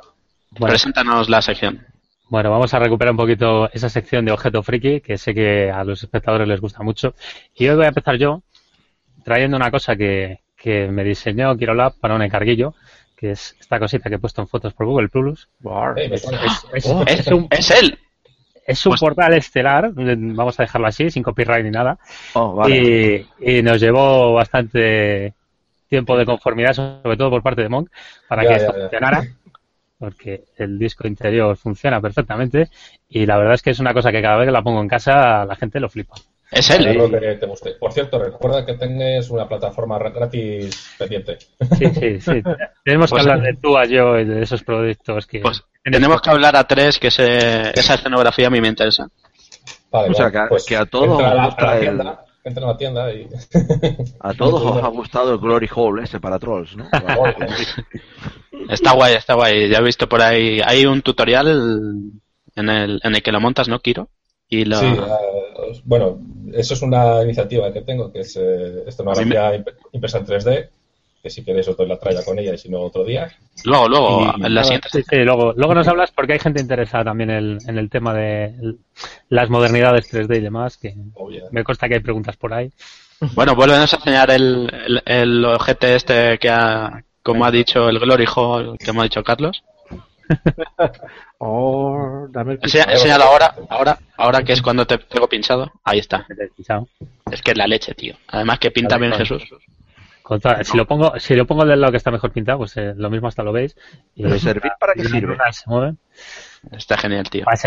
preséntanos la sección. Bueno, vamos a recuperar un poquito esa sección de objeto friki, que sé que a los espectadores les gusta mucho. Y hoy voy a empezar yo trayendo una cosa que, que me diseñó Kirolab para un encarguillo, que es esta cosita que he puesto en fotos por Google Plus. Es, es, es, un, es él es un pues- portal estelar, vamos a dejarlo así, sin copyright ni nada. Oh, y, nos llevó bastante tiempo de conformidad, sobre todo por parte de Monk, para que esto funcionara. Porque el disco interior funciona perfectamente y la verdad es que es una cosa que cada vez que la pongo en casa la gente lo flipa. Es él. Por cierto, recuerda que tenés una plataforma gratis pendiente. Sí, sí, sí. Tenemos que pues hablar de tú a yo y de esos productos que... Pues tenemos que hablar a tres, que esa escenografía a mí me interesa. Vale, o sea, que, pues a todos entra a la, tienda, entra a la tienda y... A todos os ha gustado el Glory Hole ese para trolls, ¿no? está guay, está guay. Ya he visto por ahí, hay un tutorial en el, en el que lo montas, ¿no, Kiro? Y. Sí, uh, bueno, eso es una iniciativa que tengo, que es eh, escenografía me... impresa en 3D, que si queréis os doy la tralla con ella y si no otro día. Luego, luego, en la siguiente. Sí, sí, luego, luego nos hablas porque hay gente interesada también el, en el tema de las modernidades 3D y demás, que oh, yeah. me consta que hay preguntas por ahí. Bueno, vuelvenos a enseñar el, el, el objeto este que ha, como ha dicho el Glory Hall, que me ha dicho Carlos. oh, dame Enseña, enséñalo ahora, ahora, ahora que es cuando te tengo pinchado. Ahí está. Es que es la leche, tío. Además que pinta bien Jesús. Contra, si lo pongo, si lo pongo del lado que está mejor pintado, pues eh, lo mismo hasta lo veis. Y ¿Pero servir para qué sirve? Se mueven. Está genial, tío. Para,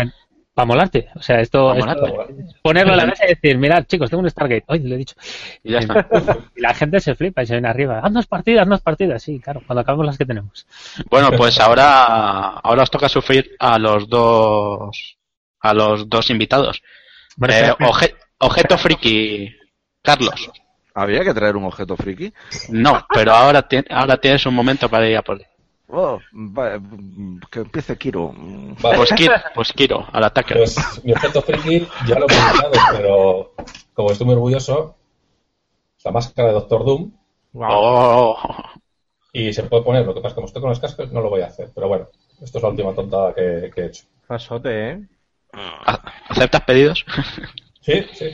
para molarte. O sea, esto, esto ponerlo a la mesa y decir, mirad, chicos, tengo un Stargate. Hoy lo he dicho. Y ya está. y la gente se flipa y se viene arriba. Haznos partidas, haznos partidas. Sí, claro, cuando acabemos las que tenemos. Bueno, pues ahora, ahora os toca sufrir a los dos, a los dos invitados. Eh, obje, objeto friki, Carlos. ¿Había que traer un objeto friki? No, pero ahora, ahora tienes un momento para ir a por él. Oh, va, que empiece Kiro. Vale. Pues, Kiro pues Kiro, al ataque. Pues mi objeto friki ya lo he comentado, pero como estoy muy orgulloso, la máscara de Doctor Doom. Wow. Oh. Y se puede poner, lo que pasa es que como estoy con los cascos no lo voy a hacer. Pero bueno, esto es la última tontada que, que he hecho. Pasote, ¿eh? ¿Aceptas pedidos? Sí, sí.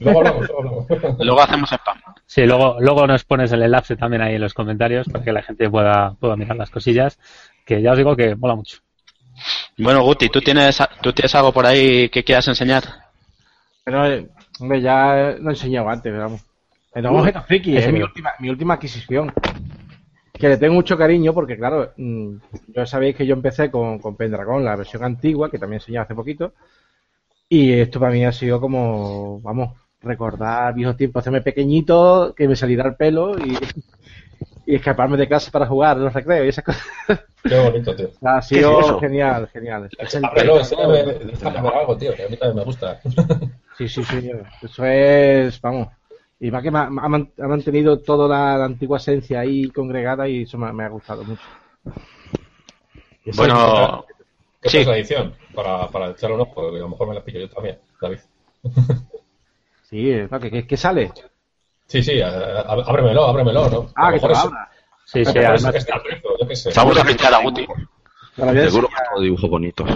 luego hablamos, luego hablamos. Luego hacemos spam. Sí, luego, luego nos pones el enlace también ahí en los comentarios para que la gente pueda, pueda mirar las cosillas, que ya os digo que mola mucho. Bueno, Guti, ¿tú tienes, ¿tú tienes algo por ahí que quieras enseñar? Pero, hombre, ya lo he enseñado antes, vamos. El objeto friki es mi última, mi última adquisición. Que le tengo mucho cariño porque, claro, mm, ya sabéis que yo empecé con, con Pendragon, la versión antigua, que también enseñé hace poquito. Y esto para mí ha sido como, vamos, recordar viejos tiempos, hacerme pequeñito, que me saliera el pelo y, y escaparme de casa para jugar en los recreos y esas cosas. Qué bonito, tío. Ha sido genial, genial. Es el pelo, enséñame, algo, tío, que a mí también me gusta. Sí, sí, sí. Eso es, vamos. Y más que me ha, ha mantenido toda la, la, antigua esencia ahí congregada y eso me, me ha gustado mucho. Bueno, ¿Qué Sí. es la edición? Para, para echarle un ojo, que a lo mejor me la pillo yo también, David. Sí, no, ¿qué, qué, qué sale? Sí, sí, a- a- ábremelo, ábremelo, ¿no? Ah, A que te lo es- abra. Sí, sí, además está el precio, yo qué sé. Vamos a pinchar a Guti. Seguro que todo dibujos bonitos.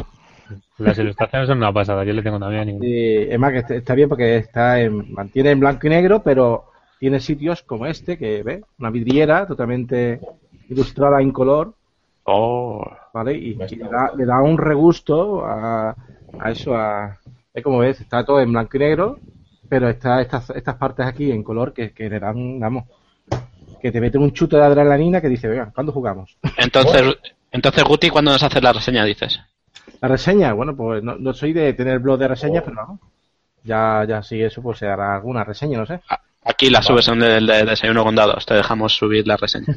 las ilustraciones son una pasada. Yo le tengo también. Sí, es más que está- está bien porque está en, mantiene en blanco y negro, pero tiene sitios como este que ve, una vidriera totalmente ilustrada en color, Oh, ¿vale? Y, le, da, le da un regusto a, a eso, a es como ves, está todo en blanco y negro, pero está estas estas partes aquí en color que, que le dan, vamos, que te meten un chute de adrenalina que dice, venga, ¿cuándo jugamos? entonces, entonces Guti, ¿cuándo nos haces la reseña, dices? La reseña, bueno, pues no, no soy de tener blog de reseñas, pero vamos. Ya, ya sí, eso pues se hará alguna reseña, no sé. Aquí la subes en el de Desayuno con Dados, te dejamos subir la reseña.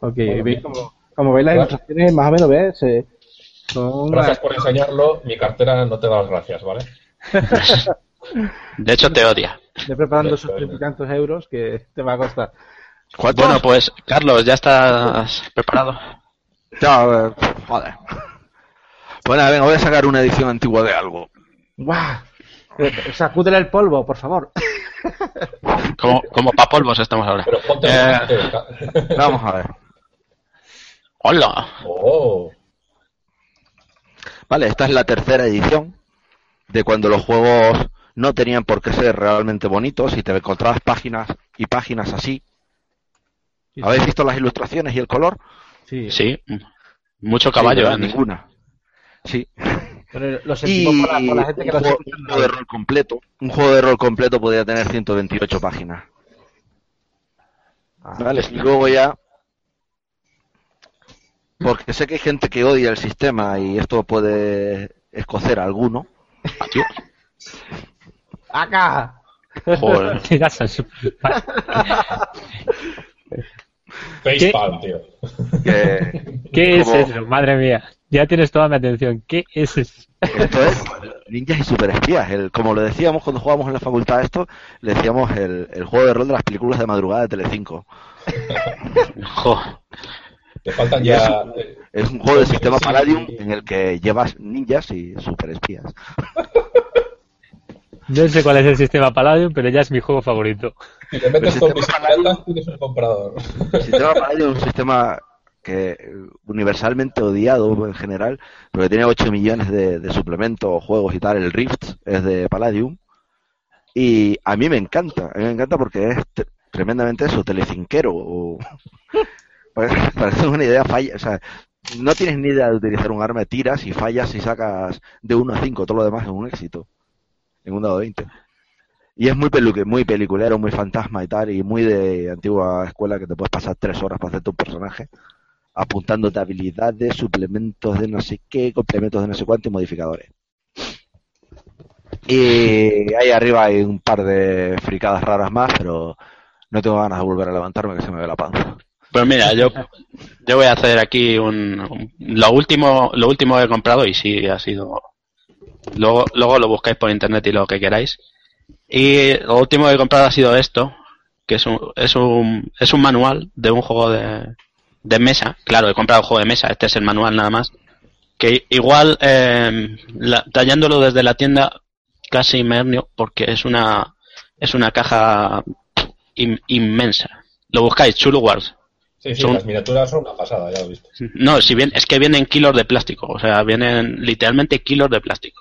Ok, Bueno, veis como, como veis las Gracias. ilustraciones más o menos, ¿ves? Eh, son Gracias por enseñarlo, mi cartera no te da las gracias, ¿vale? De hecho, te odia. de preparando Eso, esos eso. treinta y tantos euros que te va a costar. Bueno, pues, Carlos, ¿ya estás preparado? Ya, eh, joder. Bueno, venga, voy a sacar una edición antigua de algo. ¡Guau! Eh, Sacúdele el polvo, por favor. Como, como pa' polvos estamos ahora. Pero ponte Eh. Vamos a ver. ¡Hola! Oh, Vale, esta es la tercera edición de cuando los juegos no tenían por qué ser realmente bonitos y te encontrabas páginas y páginas así. ¿Habéis visto las ilustraciones y el color? Sí. Sí, mucho caballo, Sí, ¿eh? ninguna. Sí. Pero lo Y sentimos por la, por la gente que un, juego, un juego de rol completo, un juego de rol completo podía tener 128 páginas. Ah, Vale, y luego ya porque sé que hay gente que odia el sistema y esto puede escocer a alguno. Adiós. ¡Acá! Joder. Facepalm, tío. ¿Qué es eso? Madre mía. Ya tienes toda mi atención. ¿Qué es eso? esto es ninjas y superespías. El, como lo decíamos cuando jugábamos en la facultad esto, le decíamos el, el juego de rol de las películas de madrugada de Telecinco. Jo. Te faltan Y ya. eso- Es un juego Sí, sistema Palladium en el que llevas ninjas y superespías. No sé cuál es el sistema Palladium, pero ya es mi juego favorito. Si te metes Pero con si te bicicleta, tienes un comprador. El sistema Palladium es un sistema que eh, universalmente odiado en general, porque tiene 8 millones de, de suplementos, juegos y tal. El Rift es de Palladium. Y a mí me encanta, a mí me encanta porque es tre- tremendamente eso, telecinquero. O... Para para que una idea, falla, o sea, no tienes ni idea de utilizar un arma, tiras y fallas y sacas de 1 a 5, todo lo demás es un éxito. En un dado 20. Y es muy, pelu- muy peliculero, muy fantasma y tal, y muy de antigua escuela que te puedes pasar tres horas para hacerte un personaje, apuntándote habilidades, suplementos de no sé qué, complementos de no sé cuánto y modificadores. Y ahí arriba hay un par de fricadas raras más, pero no tengo ganas de volver a levantarme que se me ve la panza. Pues mira, yo, yo voy a hacer aquí un, lo último, lo último que he comprado y sí ha sido. Luego, luego lo buscáis por internet y lo que queráis. Y lo último que he comprado ha sido esto, que es un, es un, es un manual de un juego de, de mesa. Claro, he comprado un juego de mesa, este es el manual nada más. Que igual, eh, la- tallándolo desde la tienda, casi me hernio, porque es una, es una caja in- inmensa. Lo buscáis, Chulu Wars. Sí, sí, Son- las miniaturas son una pasada, ya lo he visto. No, si bien, es que vienen kilos de plástico, o sea, vienen literalmente kilos de plástico.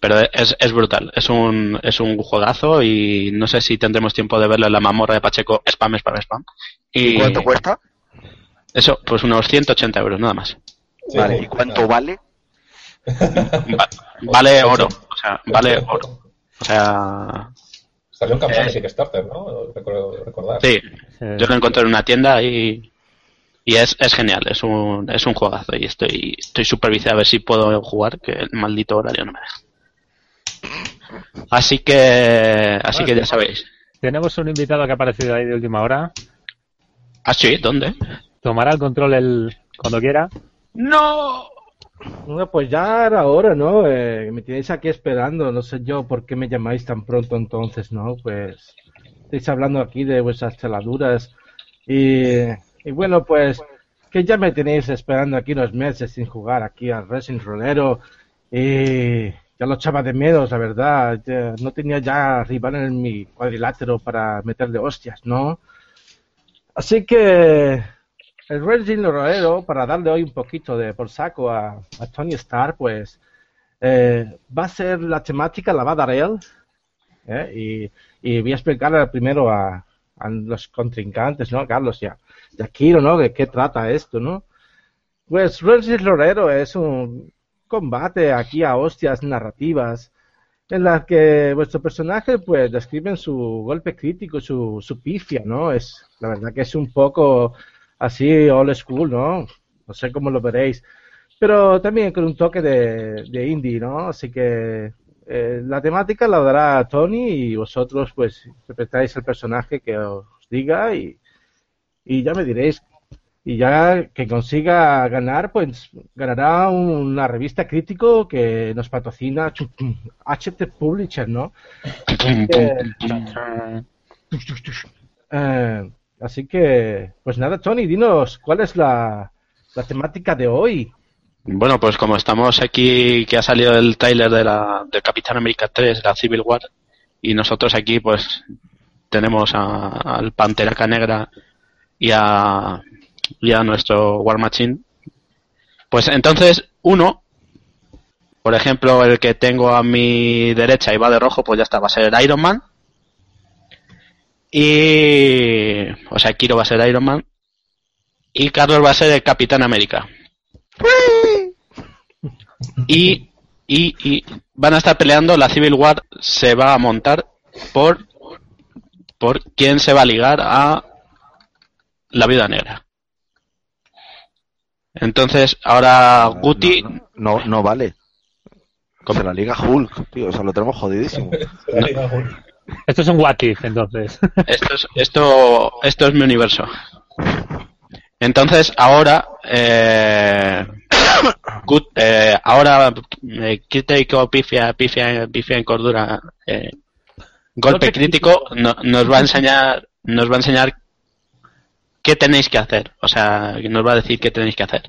Pero es, es brutal, es un, es un juegazo y no sé si tendremos tiempo de verlo en la mamorra de Pacheco, spam, spam, spam. Y ¿Cuánto cuesta? eso, pues unos 180 euros, nada más. Sí, vale, ¿y cuánto claro. vale? Va- vale oro, o sea, vale oro. O sea, Salió un campeón Eh. de Kickstarter, ¿no? Recuerdo recordar. sí, yo lo encontré en una tienda y, y es, es genial, es un, es un juegazo y estoy, estoy súper viciado a ver si puedo jugar, que el maldito horario no me deja. Así que, así que ya sabéis. Tenemos un invitado que ha aparecido ahí de última hora. Ah, sí, ¿dónde? Tomará el control el, cuando quiera. ¡No! Bueno, pues ya era hora, ¿no? Eh, me tenéis aquí esperando, no sé yo por qué me llamáis tan pronto entonces, ¿no? Pues estáis hablando aquí de vuestras teladuras y, y bueno, pues que ya me tenéis esperando aquí unos meses sin jugar aquí al Racing Rolero y ya lo echaba de menos, la verdad. no tenía ya rival en mi cuadrilátero para meterle hostias, ¿no? Así que el Racing Rolero, para darle hoy un poquito de por saco a, Tony Starr, pues eh, va a ser la temática la va a dar él. ¿eh? Y, voy a explicarle primero a, a los contrincantes, ¿no? Carlos ya de Akiro, ¿no? ¿De qué trata esto, no? Pues Racing Lorero es un combate aquí a hostias narrativas en las que vuestro personaje pues describen su golpe crítico, su, su pifia, ¿no? Es la verdad que es un poco así old school, ¿no? No sé cómo lo veréis, pero también con un toque de, de indie, ¿no? Así que eh, la temática la dará Tony y vosotros pues interpretáis el personaje que os diga y, y ya me diréis. Y ya que consiga ganar, pues ganará una revista crítico que nos patrocina HT Publisher, ¿no? Eh, así que, pues nada, Tony, dinos, ¿cuál es la, la temática de hoy? Bueno, pues como estamos aquí, que ha salido el trailer de la, de Capitán América 3, la Civil War, y nosotros aquí, pues, tenemos al Panteraca Negra y a, nuestro War Machine. Pues entonces, uno, por ejemplo, el que tengo a mi derecha y va de rojo, pues ya está, va a ser Iron Man. Y. O sea, Kiro va a ser Iron Man. Y Carlos va a ser el Capitán América. Y, y, y van a estar peleando, la Civil War se va a montar por, por quién se va a ligar a la vida negra. Entonces, ahora Guti. No, no, vale. Como la Liga Hulk, tío, o sea, lo tenemos jodidísimo. Esto es un what entonces. Esto es, esto, esto es mi universo. Entonces, ahora, eh, eh, ahora, eh, crítico, pifia, pifia, pifia en cordura, eh, golpe crítico, nos va a enseñar, nos va a enseñar qué tenéis que hacer. O sea, nos va a decir qué tenéis que hacer.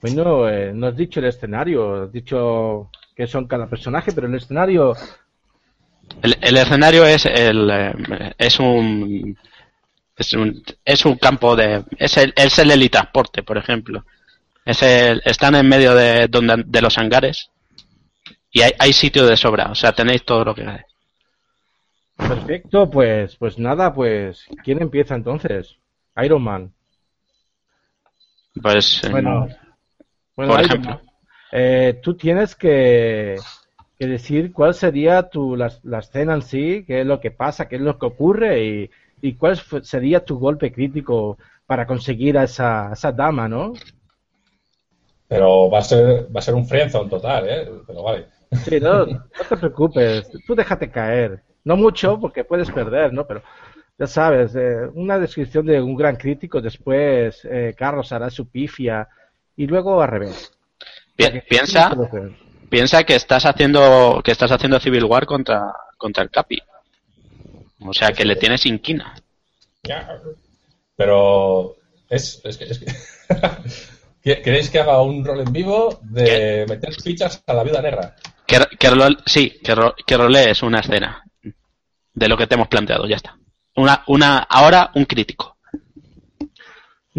Bueno, eh, no has dicho el escenario, has dicho que son cada personaje, pero el escenario... El, escenario es el eh, es un es un, es un campo de es el, es el helitransporte, por ejemplo. Es el, están en medio de, donde, de los hangares y hay, hay sitio de sobra, o sea, tenéis todo lo que Perfecto, pues pues nada, pues ¿quién empieza entonces? Iron Man. Pues, eh, bueno, por ejemplo. Eh, tú tienes que, decir cuál sería tu, la, escena en sí, qué es lo que pasa, qué es lo que ocurre y, y cuál sería tu golpe crítico para conseguir a esa, esa dama, ¿no? Pero va a ser, va a ser un friendzone total, ¿eh? Pero vale. Sí, no, no te preocupes, tú déjate caer. No mucho, porque puedes perder, ¿no? Pero ya sabes, eh, una descripción de un gran crítico, después eh, Carlos hará su pifia y luego al revés. piensa, piensa que estás haciendo que estás haciendo Civil War contra contra el Capi. O sea que le tienes inquina. Pero es, es que, es que... ¿Queréis que haga un rol en vivo de meter fichas a la vida negra? Que, sí, que, ro, que rolees una escena de lo que te hemos planteado, ya está. Una, una, ahora un crítico.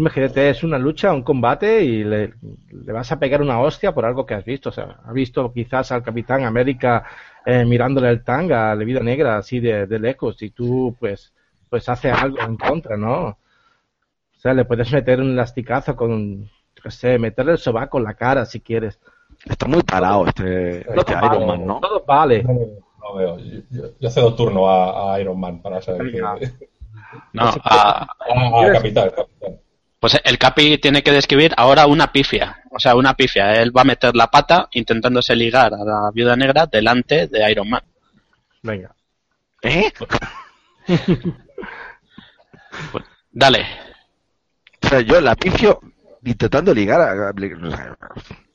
Imagínate, es una lucha, un combate y le, vas a pegar una hostia por algo que has visto. O sea, has visto quizás al Capitán América eh, mirándole el tanga a la vida negra así de, lejos y tú pues pues hace algo en contra, ¿no? O sea, le puedes meter un lasticazo con, no sé, meterle el sobaco en la cara si quieres. Está muy parado este, este Iron Man, ¿no? Todo vale. No veo. Yo, cedo turno a, Iron Man para saber que... No, a, Capital, Pues el Capi tiene que describir ahora una pifia. O sea, una pifia. Él va a meter la pata intentándose ligar a la viuda negra delante de Iron Man. Venga. ¿Eh? Pues, dale. O sea, yo la pifio intentando ligar a...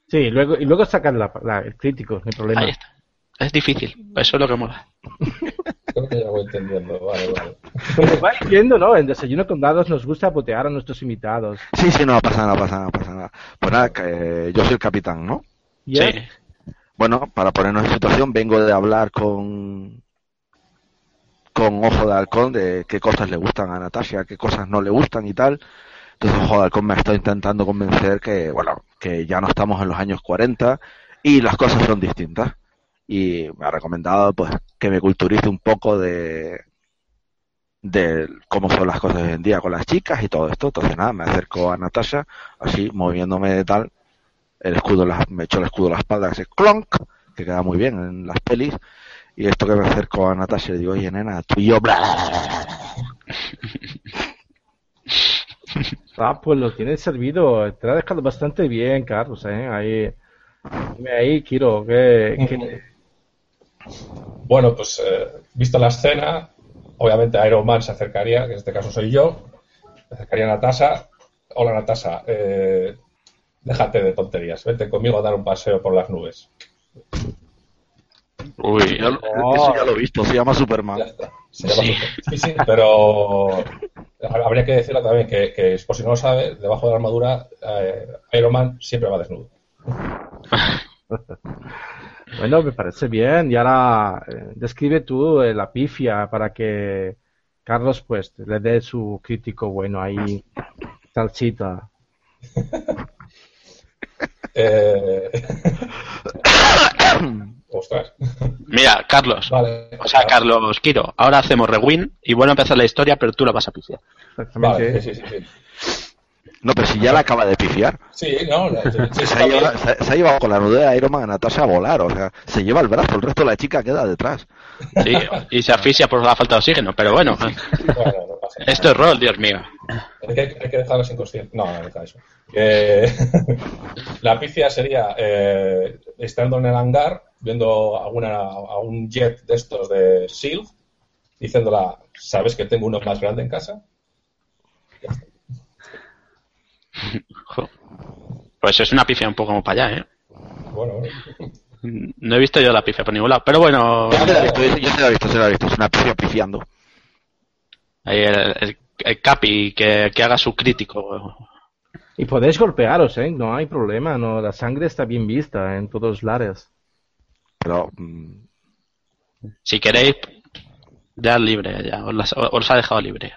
Sí, luego, y luego sacan la, el crítico, no hay problema. Ahí está. Es difícil, eso es lo que mola. Creo que ya voy entendiendo. Vale, vale. Como va viendo, ¿no? En Desayuno con Dados nos gusta putear a nuestros invitados. Sí, sí, no pasa nada, pasa nada, pasa nada. Pues nada, que, eh, yo soy el capitán, ¿no? Yes. Sí. Bueno, para ponernos en situación, vengo de hablar con con Ojo de Halcón de qué cosas le gustan a Natasha, qué cosas no le gustan y tal. Entonces Ojo de Halcón me ha estado intentando convencer que, bueno, que ya no estamos en los años 40 y las cosas son distintas. Y me ha recomendado, pues, que me culturice un poco de de cómo son las cosas hoy en día con las chicas y todo esto. Entonces nada, me acerco a Natasha, así, moviéndome de tal, el escudo, la- me echo el escudo a la espalda, ese clonk, que queda muy bien en las pelis, y esto que me acerco a Natasha y le digo, oye nena, tú y yo, bla, bla, bla, bla, bla". Ah, pues lo tienes servido. Te lo ha dejado bastante bien, Carlos, ¿eh? Ahí, dime ahí, Kiro, que, que- Bueno, pues eh, visto la escena, obviamente Iron Man se acercaría, que en este caso soy yo, se acercaría a Natasha. Hola Natasha, eh, déjate de tonterías, vete conmigo a dar un paseo por las nubes. Uy, Ya lo- Eso ya lo he visto, se llama Superman. Ya está. Se llama Sí. Sí, sí, pero habría que decirlo también que, que, por si no lo sabe, debajo de la armadura eh, Iron Man siempre va desnudo. Bueno, me parece bien. Y ahora eh, describe tú eh, la pifia para que Carlos pues le dé su crítico bueno ahí, salsita. Eh... Ostras. mira, Carlos. Vale. O sea, Carlos Quiro, ahora hacemos rewind y vuelve a empezar la historia, pero tú la vas a pifiar. Exactamente. Vale, sí, sí, sí. No, pero si ya la acaba de pifiar. Sí, no, no, Se ha, llevado, se, se ha llevado con la nudez de Iron Man a Natasha a volar, o sea, se lleva el brazo, el resto de la chica queda detrás. Sí, y se asfixia por la falta de oxígeno, pero bueno, Bueno, no pasa nada. esto es rol, Dios mío. Hay que, hay que dejarlos inconscientes. No, no, deja eso. La picia sería eh, estando en el hangar, viendo alguna, a un jet de estos de SEAL, diciéndola, ¿sabes que tengo uno más grande en casa? Jo. Pues es una pifia un poco como para allá, ¿eh? Bueno, bueno. No he visto yo la pifia por ningún lado, pero bueno, Yo se la he visto, yo se la he visto, se la he visto, es una pifia pifiando. ahí el, el- el Capi que, que haga su crítico. Y podéis golpearos, ¿eh? No hay problema, no. La sangre está bien vista en todos lares. Pero mm, Si queréis, ya libre, ya os, las- os ha dejado libre.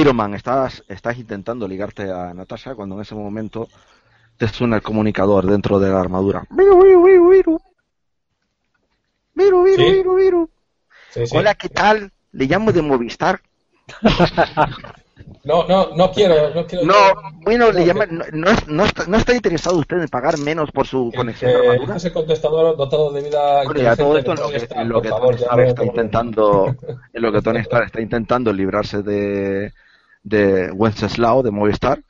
Iron Man, estás, estás intentando ligarte a Natasha cuando en ese momento te suena el comunicador dentro de la armadura. Viru, viru, viru, viru. Viru, viru, Sí. Sí, sí. Hola, ¿qué tal? Le llamo de Movistar. No, no, no quiero, no quiero. No, bueno, le No, llama, que- no, no, es- no está, no está interesado usted en pagar menos por su conexión de que armadura. ese contestador dotado de vida Bueno, ya todo esto es lo que, Tony Stark está intentando, en lo que Tony Stark está intentando librarse de, de Wenceslao de Movistar.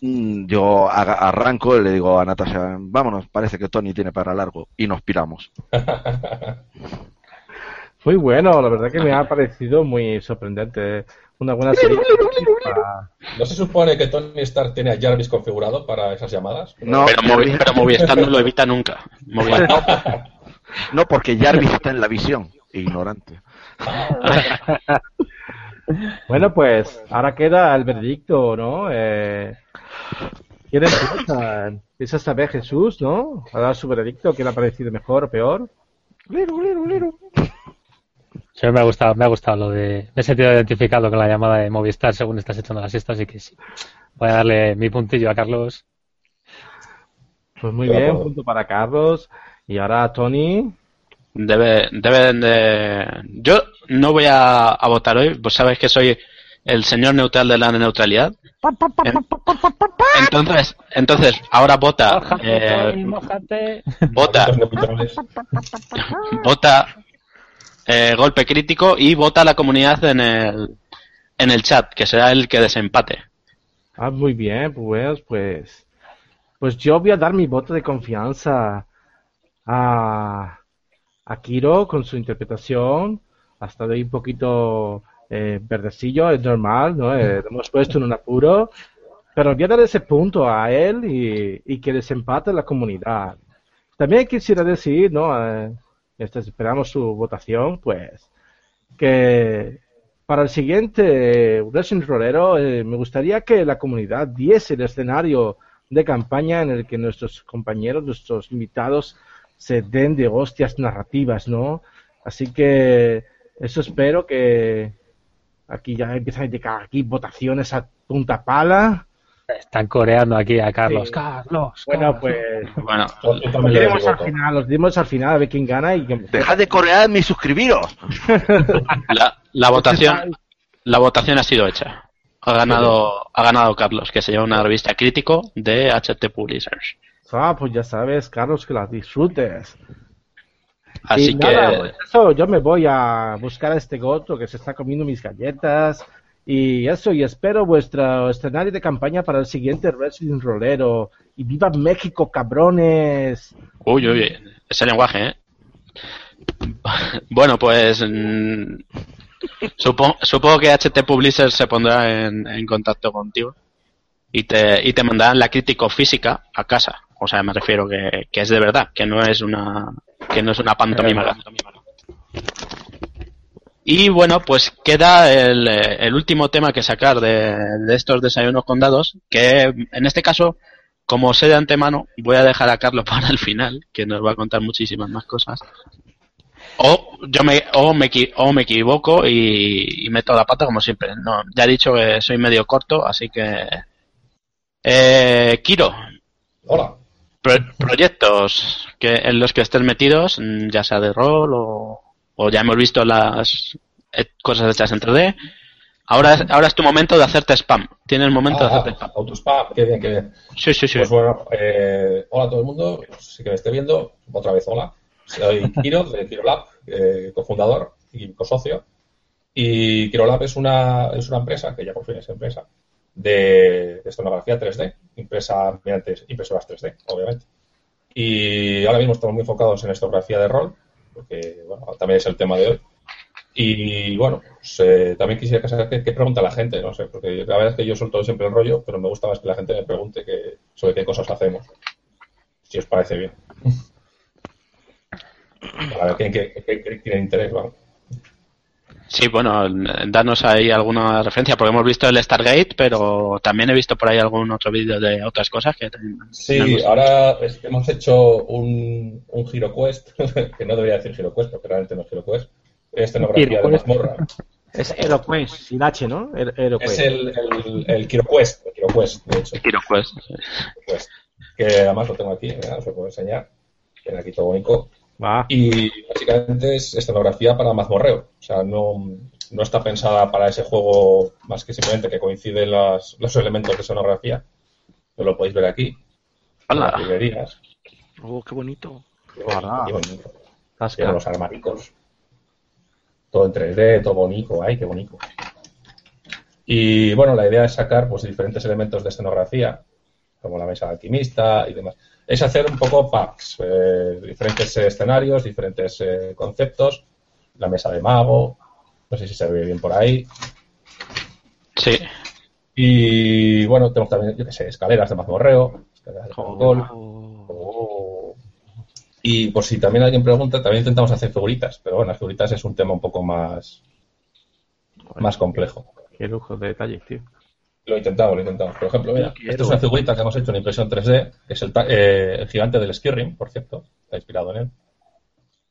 Mm, Yo arranco y le digo a Natasha, vámonos, parece que Tony tiene para largo y nos piramos. Muy bueno, la verdad que me ha parecido muy sorprendente. Una buena serie. ¿No se supone que Tony Stark tiene a Jarvis configurado para esas llamadas? No, Pero, Movi- Jarvis- pero Movistar no lo evita nunca. Movistar- no, porque Jarvis está en la visión, ignorante. Bueno, pues ahora queda el veredicto, ¿no? Eh, ¿Quién empieza? Empieza esta vez Jesús, ¿no? A dar su veredicto, ¿qué le ha parecido mejor o peor? Sí, me ha gustado, me ha gustado lo de. Me he sentido identificado con la llamada de Movistar según estás echando la siesta, así que sí. Voy a darle mi puntillo a Carlos. Pues muy bien, acuerdo. punto para Carlos. Y ahora Tony. Debe, deben de... Yo no voy a, a votar hoy, pues sabes que soy el señor neutral de la neutralidad. En- Entonces, entonces ahora vota, eh, Mójate. vota, vota eh, golpe crítico y vota la comunidad en el, en el chat, que será el que desempate. Ah, muy bien, pues, pues, pues yo voy a dar mi voto de confianza a, a Kiro con su interpretación. Ha estado ahí un poquito eh, verdecillo, es normal, ¿no? Eh, hemos puesto en un apuro. Pero voy a dar ese punto a él y, y que desempate la comunidad. También quisiera decir, ¿no? Eh, esperamos su votación, pues que para el siguiente Wrestling Rolero eh, me gustaría que la comunidad diese el escenario de campaña en el que nuestros compañeros, nuestros invitados se den de hostias narrativas, ¿no? Así que eso espero que aquí ya empiezan a indicar aquí votaciones a punta pala. Están coreando aquí a Carlos. Carlos. Bueno, pues Bueno, los diremos al final, los diremos al final a ver quién gana y. Dejad de corear y suscribiros. la, la votación la votación ha sido hecha. Ha ganado, ha ganado Carlos, que se lleva una revista crítico de HT Publishers. Ah, pues ya sabes, Carlos, que las disfrutes. Así Y que nada, pues eso, yo me voy a buscar a este goto que se está comiendo mis galletas. Y eso, y espero vuestro escenario de campaña para el siguiente Wrestling Rolero. Y viva México, cabrones. Uy, uy, ese lenguaje, ¿eh? Bueno, pues mm, supongo, que HT Publishers se pondrá en, en contacto contigo y te, y te mandarán la crítico física a casa. O sea, me refiero que, que es de verdad, que no es una que no es una pantomima. Y bueno, pues queda el, eh, el último tema que sacar de, de estos desayunos con dados, que en este caso, como sé de antemano, voy a dejar a Carlos para el final, que nos va a contar muchísimas más cosas. O yo me, o me, o me equivoco y, y meto la pata como siempre. No, ya he dicho que soy medio corto, así que... Eh, Kiro, Hola. pro- proyectos que en los que estés metidos, ya sea de rol o, o ya hemos visto las eh, cosas hechas en 3D. Ahora, es- ahora es tu momento de hacerte spam. Tienes el momento de Ah, hacerte spam. autospam, qué bien, qué bien. Sí, sí, sí. Pues bueno, eh, hola a todo el mundo, si que me esté viendo, otra vez hola. Soy Kiro de Kirolab, eh, cofundador y cosocio. Y Kirolab es una, es una empresa, que ya por fin es empresa, de, de escenografía 3D, impresa mediante impresoras 3D, obviamente. Y ahora mismo estamos muy enfocados en escenografía de rol, porque bueno, también es el tema de hoy. Y bueno, pues, eh, también quisiera saber qué, qué pregunta la gente, no sé, porque la verdad es que yo suelto siempre el rollo, pero me gusta más que la gente me pregunte que, sobre qué cosas hacemos. Si os parece bien. Para ver quién, quién- quién- quién tiene interés, vamos. Sí, bueno, danos ahí alguna referencia, porque hemos visto el Stargate, pero también he visto por ahí algún otro vídeo de otras cosas que Sí, ahora es que hemos hecho un, un Hero Quest, que no debería decir Hero Quest, porque realmente no es Hero Quest. Es escenografía de mazmorra. Es HeroQuest, sin H, ¿no? Her- HeroQuest. Es el, el, el Hero Quest, el Hero Quest, de hecho. Hero Quest. Quest, que además lo tengo aquí, mira, os lo puedo enseñar. Tiene aquí todo bonito. Y básicamente es escenografía para mazmorreo. O sea, no, no está pensada para ese juego más que simplemente que coinciden las- los elementos de escenografía. Que lo podéis ver aquí. En las. Oh, qué bonito. Qué bonito. Tiene los armaricos. Todo en 3D, todo bonito. Ay, qué bonito. Y bueno, la idea es sacar pues diferentes elementos de escenografía, como la mesa de alquimista y demás. Es hacer un poco packs, eh, diferentes eh, escenarios, diferentes eh, conceptos, la mesa de mago, no sé si se ve bien por ahí. Sí. Y bueno, tenemos también, yo qué sé, escaleras de mazmorreo, escaleras de gol. Oh. Y por si también alguien pregunta, también intentamos hacer figuritas, pero bueno, las figuritas es un tema un poco más, más complejo. Qué lujo de detalles, tío. Lo intentamos, lo intentamos. Por ejemplo, mira, Quiero. esta es una figurita que hemos hecho en impresión 3D, que es el, ta- eh, el gigante del Skirrim, por cierto, está inspirado en él.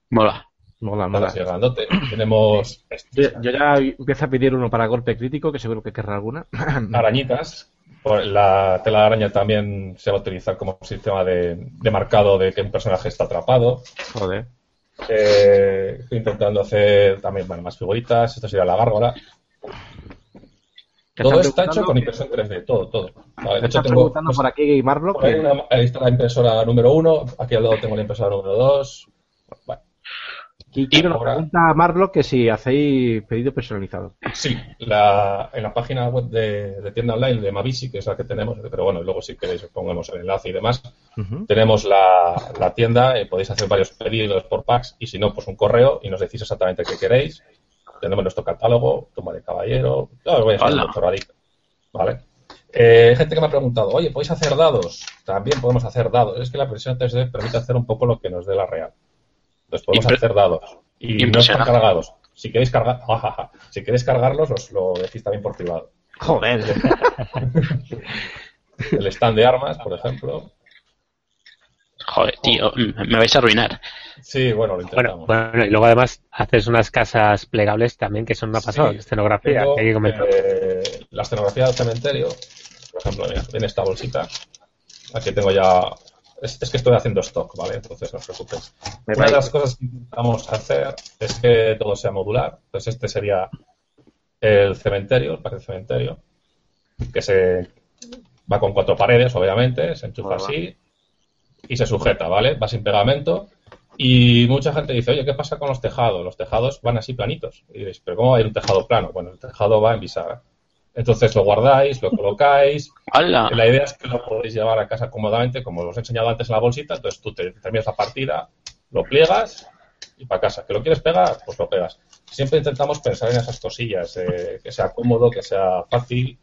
Mola. Mola, Mola. grandote. Tenemos Yo, yo ya empiezo a pedir uno para golpe crítico, que seguro que querrá alguna. arañitas. La tela de araña también se va a utilizar como sistema de, de marcado de que un personaje está atrapado. Joder. Eh, estoy intentando hacer también bueno, más figuritas. Esto sería la gárgola. Todo está hecho con impresión 3D, todo, todo. Vale, de hecho, tengo, preguntando por aquí, Marlo, por ahí, que una- ahí está la impresora número uno, aquí al lado tengo la impresora número dos. Bueno, y quiero nos pregunta a Marlo que si hacéis pedido personalizado. sí, la, en la página web de, de tienda online de Mavisi, que es la que tenemos, pero bueno, luego si queréis os pongamos el enlace y demás, tenemos la, la tienda, eh, podéis hacer varios pedidos por packs y si no, pues un correo y nos decís exactamente qué queréis. Tenemos nuestro catálogo, toma de caballero, no, os voy a un chorradito. ¿Vale? Eh, gente que me ha preguntado, oye, ¿podéis hacer dados? También podemos hacer dados. Es que la presión 3D permite hacer un poco lo que nos dé la real. Entonces podemos hacer dados. Y no están cargados. Si queréis cargar, si queréis cargarlos, os lo decís también por privado. Joder. El stand de armas, por ejemplo. Joder, tío, me vais a arruinar. Sí, bueno, lo intentamos. Bueno, y luego además haces unas casas plegables también que son una pasada, escenografía, que hay que comentar. Eh, la escenografía del cementerio, por ejemplo, mira, en esta bolsita, aquí tengo ya... Es, que estoy haciendo stock, ¿vale? Entonces no os preocupéis. Una de las cosas que intentamos hacer es que todo sea modular. Entonces este sería el cementerio, el parque cementerio, que se va con cuatro paredes, obviamente, se enchufa así y se sujeta, ¿vale? Va sin pegamento y mucha gente dice, oye, ¿qué pasa con los tejados? Los tejados van así planitos. Y diréis, ¿pero cómo va a ir un tejado plano? Bueno, el tejado va en bisagra. Entonces lo guardáis, lo colocáis. La idea es que lo podéis llevar a casa cómodamente, como os he enseñado antes en la bolsita. Entonces tú te terminas la partida, lo pliegas y para casa. ¿Que lo quieres pegar? Pues lo pegas. Siempre intentamos pensar en esas cosillas, eh, que sea cómodo, que sea fácil.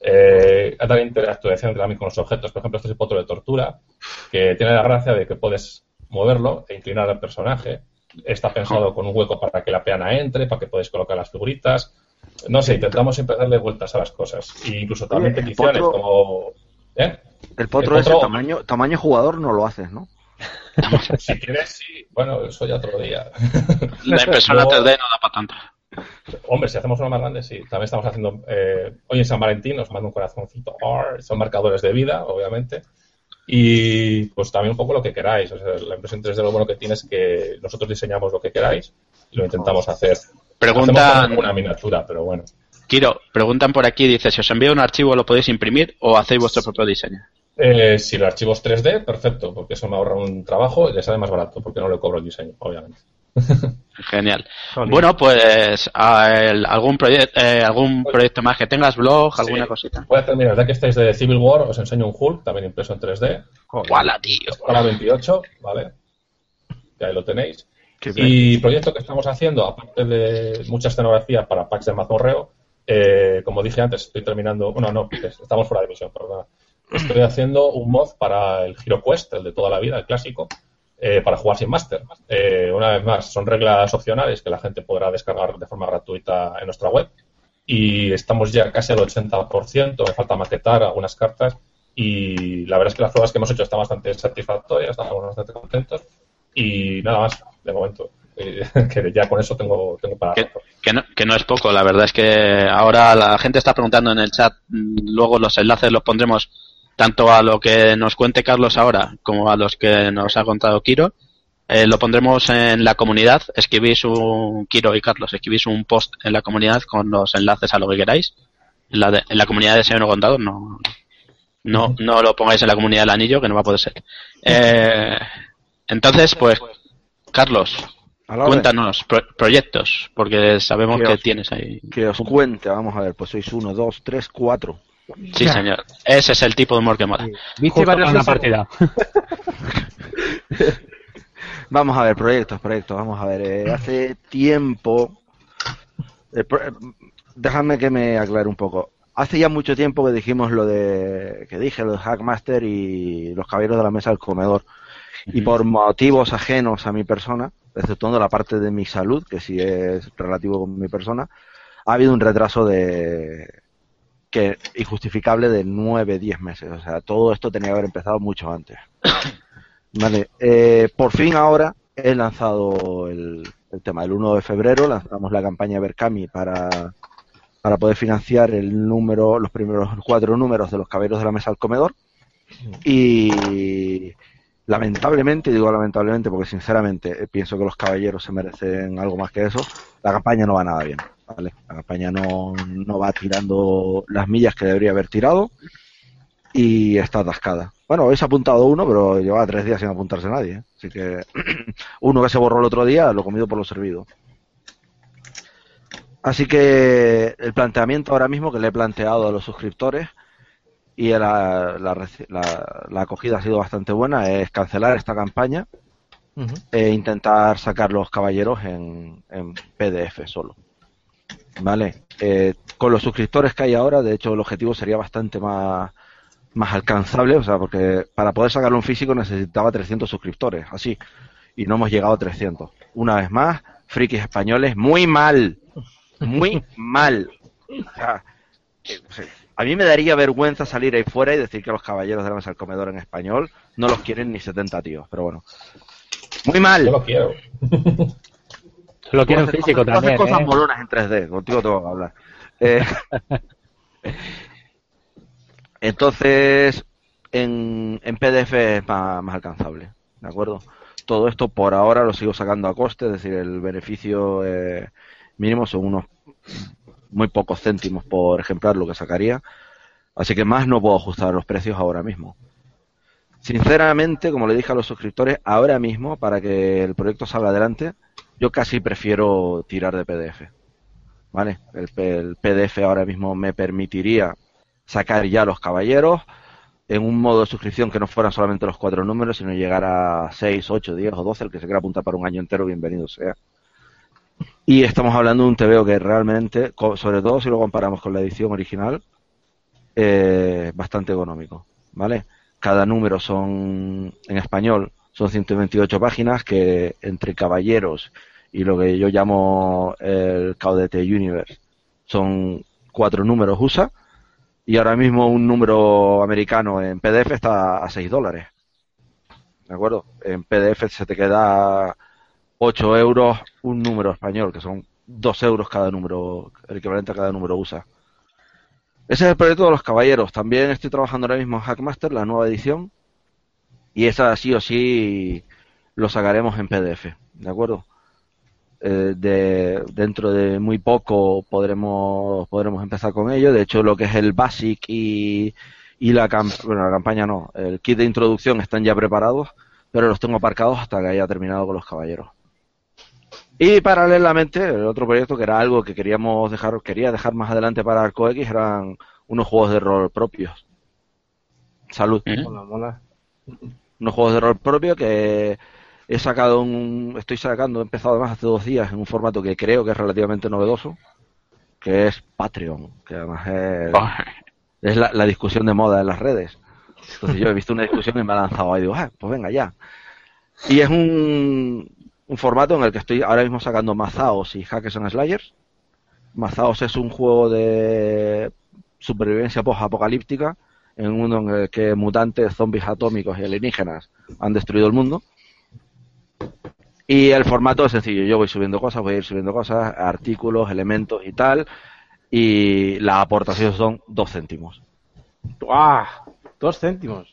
Eh, también interactuación también con los objetos. Por ejemplo, este es el potro de tortura, que tiene la gracia de que puedes moverlo e inclinar al personaje. Está pensado con un hueco para que la peana entre, para que podáis colocar las figuritas. No sé, intentamos siempre darle vueltas a las cosas. E incluso también peticiones como... ¿eh? El potro, ese tamaño, tamaño jugador no lo haces, ¿no? si quieres, sí. Bueno, eso ya otro día. La impresora 3D no da para tanto. Hombre, si hacemos uno más grande, sí. También estamos haciendo. Eh, hoy en San Valentín nos manda un corazoncito. Son marcadores de vida, obviamente. Y pues también un poco lo que queráis. la impresión 3D lo bueno que tiene es que nosotros diseñamos lo que queráis y lo intentamos hacer. Preguntan. Una miniatura, pero bueno. Kiro, preguntan por aquí, dice, si os envío un archivo, ¿lo podéis imprimir o hacéis vuestro propio diseño? Eh, si el archivo es 3D, perfecto, porque eso me ahorra un trabajo y le sale más barato, porque no le cobro el diseño, obviamente. Genial. Bueno, pues algún proyecto eh, algún proyecto más que tengas, blog, alguna cosita. Voy a terminar, ya que estáis de Civil War, os enseño un Hulk, también impreso en 3D. ¡Guala, tío! Para 28, ¿vale? Que ahí lo tenéis. y proyecto que estamos haciendo, aparte de mucha escenografía para packs de mazmorreo, eh, como dije antes, estoy terminando. Bueno, no, estamos fuera de misión, perdón. Estoy haciendo un mod para el Hero Quest, el de toda la vida, el clásico eh, para jugar sin máster. Eh, una vez más, son reglas opcionales que la gente podrá descargar de forma gratuita en nuestra web. Y estamos ya casi al 80%, me falta maquetar algunas cartas. Y la verdad es que las pruebas que hemos hecho están bastante satisfactorias, estamos bastante contentos. Y nada más, de momento. que ya con eso tengo, tengo para. Que, que, no, que no es poco, la verdad es que ahora la gente está preguntando en el chat, mm, luego los enlaces los pondremos tanto a lo que nos cuente Carlos ahora como a los que nos ha contado Kiro. Eh, lo pondremos en la comunidad. Escribís un, Kiro y Carlos, escribís un post en la comunidad con los enlaces a lo que queráis. En la, en la comunidad de Señor Contador, no, no, no lo pongáis en la comunidad del anillo, que no va a poder ser. Eh, entonces, pues, Carlos, cuéntanos proyectos, porque sabemos que, tienes ahí. Que os cuente, vamos a ver, pues sois uno, dos, tres, cuatro. Sí, señor. Ese es el tipo de humor que mola. ¿Viste una partida? vamos a ver, proyectos, proyectos. Vamos a ver. Eh, hace tiempo. Eh, eh, déjame que me aclare un poco. Hace ya mucho tiempo que dijimos lo de. que dije lo de Hackmaster y los caballeros de la mesa del comedor. Y por motivos ajenos a mi persona, exceptuando la parte de mi salud, que sí es relativo con mi persona, ha habido un retraso de, que injustificable de 9, 10 meses. O sea, todo esto tenía que haber empezado mucho antes. Vale, eh, por fin ahora he lanzado el, tema. El 1 de febrero lanzamos la campaña Berkami para, para poder financiar el número, los primeros cuatro números de los caballeros de la mesa al comedor. Y lamentablemente, digo lamentablemente porque sinceramente pienso que los caballeros se merecen algo más que eso, la campaña no va nada bien. ¿Vale? La campaña no, no va tirando las millas que debería haber tirado y está atascada. Bueno, habéis apuntado uno, pero llevaba tres días sin apuntarse nadie. ¿eh? Así que uno que se borró el otro día, lo comido por lo servido. Así que el planteamiento ahora mismo que le he planteado a los suscriptores y la, la, acogida ha sido bastante buena es cancelar esta campaña e intentar sacar los caballeros en, en PDF solo. Vale. Eh, con los suscriptores que hay ahora, de hecho, el objetivo sería bastante más, más alcanzable, o sea, porque para poder sacarlo en físico necesitaba 300 suscriptores, así. y no hemos llegado a 300. Una vez más, frikis españoles, muy mal, muy mal. A mí me daría vergüenza salir ahí fuera y decir que los caballeros de la mesa del comedor en español no los quieren ni 70 tíos, pero bueno. Muy mal. Yo lo quiero. Lo quiero en físico haces también. cosas ¿eh? molonas en 3D, contigo tengo que hablar. Eh, entonces, en, en PDF es más, más alcanzable, ¿de acuerdo? Todo esto por ahora lo sigo sacando a coste, es decir, el beneficio eh, mínimo son unos muy pocos céntimos por ejemplar lo que sacaría, así que más no puedo ajustar los precios ahora mismo. Sinceramente, como le dije a los suscriptores, ahora mismo, para que el proyecto salga adelante, yo casi prefiero tirar de PDF. ¿Vale? El, el PDF ahora mismo me permitiría sacar ya los caballeros en un modo de suscripción que no fueran solamente los cuatro números, sino llegar a 6, 8, 10 o 12, el que se quiera apuntar para un año entero, bienvenido sea. Y estamos hablando de un TVO que realmente, sobre todo si lo comparamos con la edición original, eh, bastante económico, ¿vale? Cada número son, en español, son 128 páginas que entre caballeros y lo que yo llamo el Caudete Universe son cuatro números USA y ahora mismo un número americano en PDF está a 6 dólares. ¿De acuerdo? En PDF se te queda 8 euros un número español, que son 2 euros cada número, el equivalente a cada número USA. Ese es el proyecto de los caballeros. También estoy trabajando ahora mismo en Hackmaster, la nueva edición, y esa sí o sí lo sacaremos en PDF, ¿de acuerdo? Eh, de, dentro de muy poco podremos podremos empezar con ello. De hecho, lo que es el Basic y, y la, cam- bueno, la campaña no, el kit de introducción están ya preparados, pero los tengo aparcados hasta que haya terminado con los caballeros. Y paralelamente, el otro proyecto que era algo que queríamos dejar, quería dejar más adelante para Arco X eran unos juegos de rol propios. Salud ¿Eh? Unos juegos de rol propio que he sacado un, estoy sacando, he empezado además hace dos días en un formato que creo que es relativamente novedoso, que es Patreon, que además es, es la, la discusión de moda en las redes. Entonces yo he visto una discusión y me ha lanzado ahí digo, ah, pues venga ya. Y es un, un formato en el que estoy ahora mismo sacando Mazaos y Hackers and Slayers. Mazaos es un juego de supervivencia post-apocalíptica en un mundo en el que mutantes, zombies atómicos y alienígenas han destruido el mundo. Y el formato es sencillo, yo voy subiendo cosas, voy a ir subiendo cosas, artículos, elementos y tal, y la aportación son dos céntimos. ¡Ah! Dos céntimos.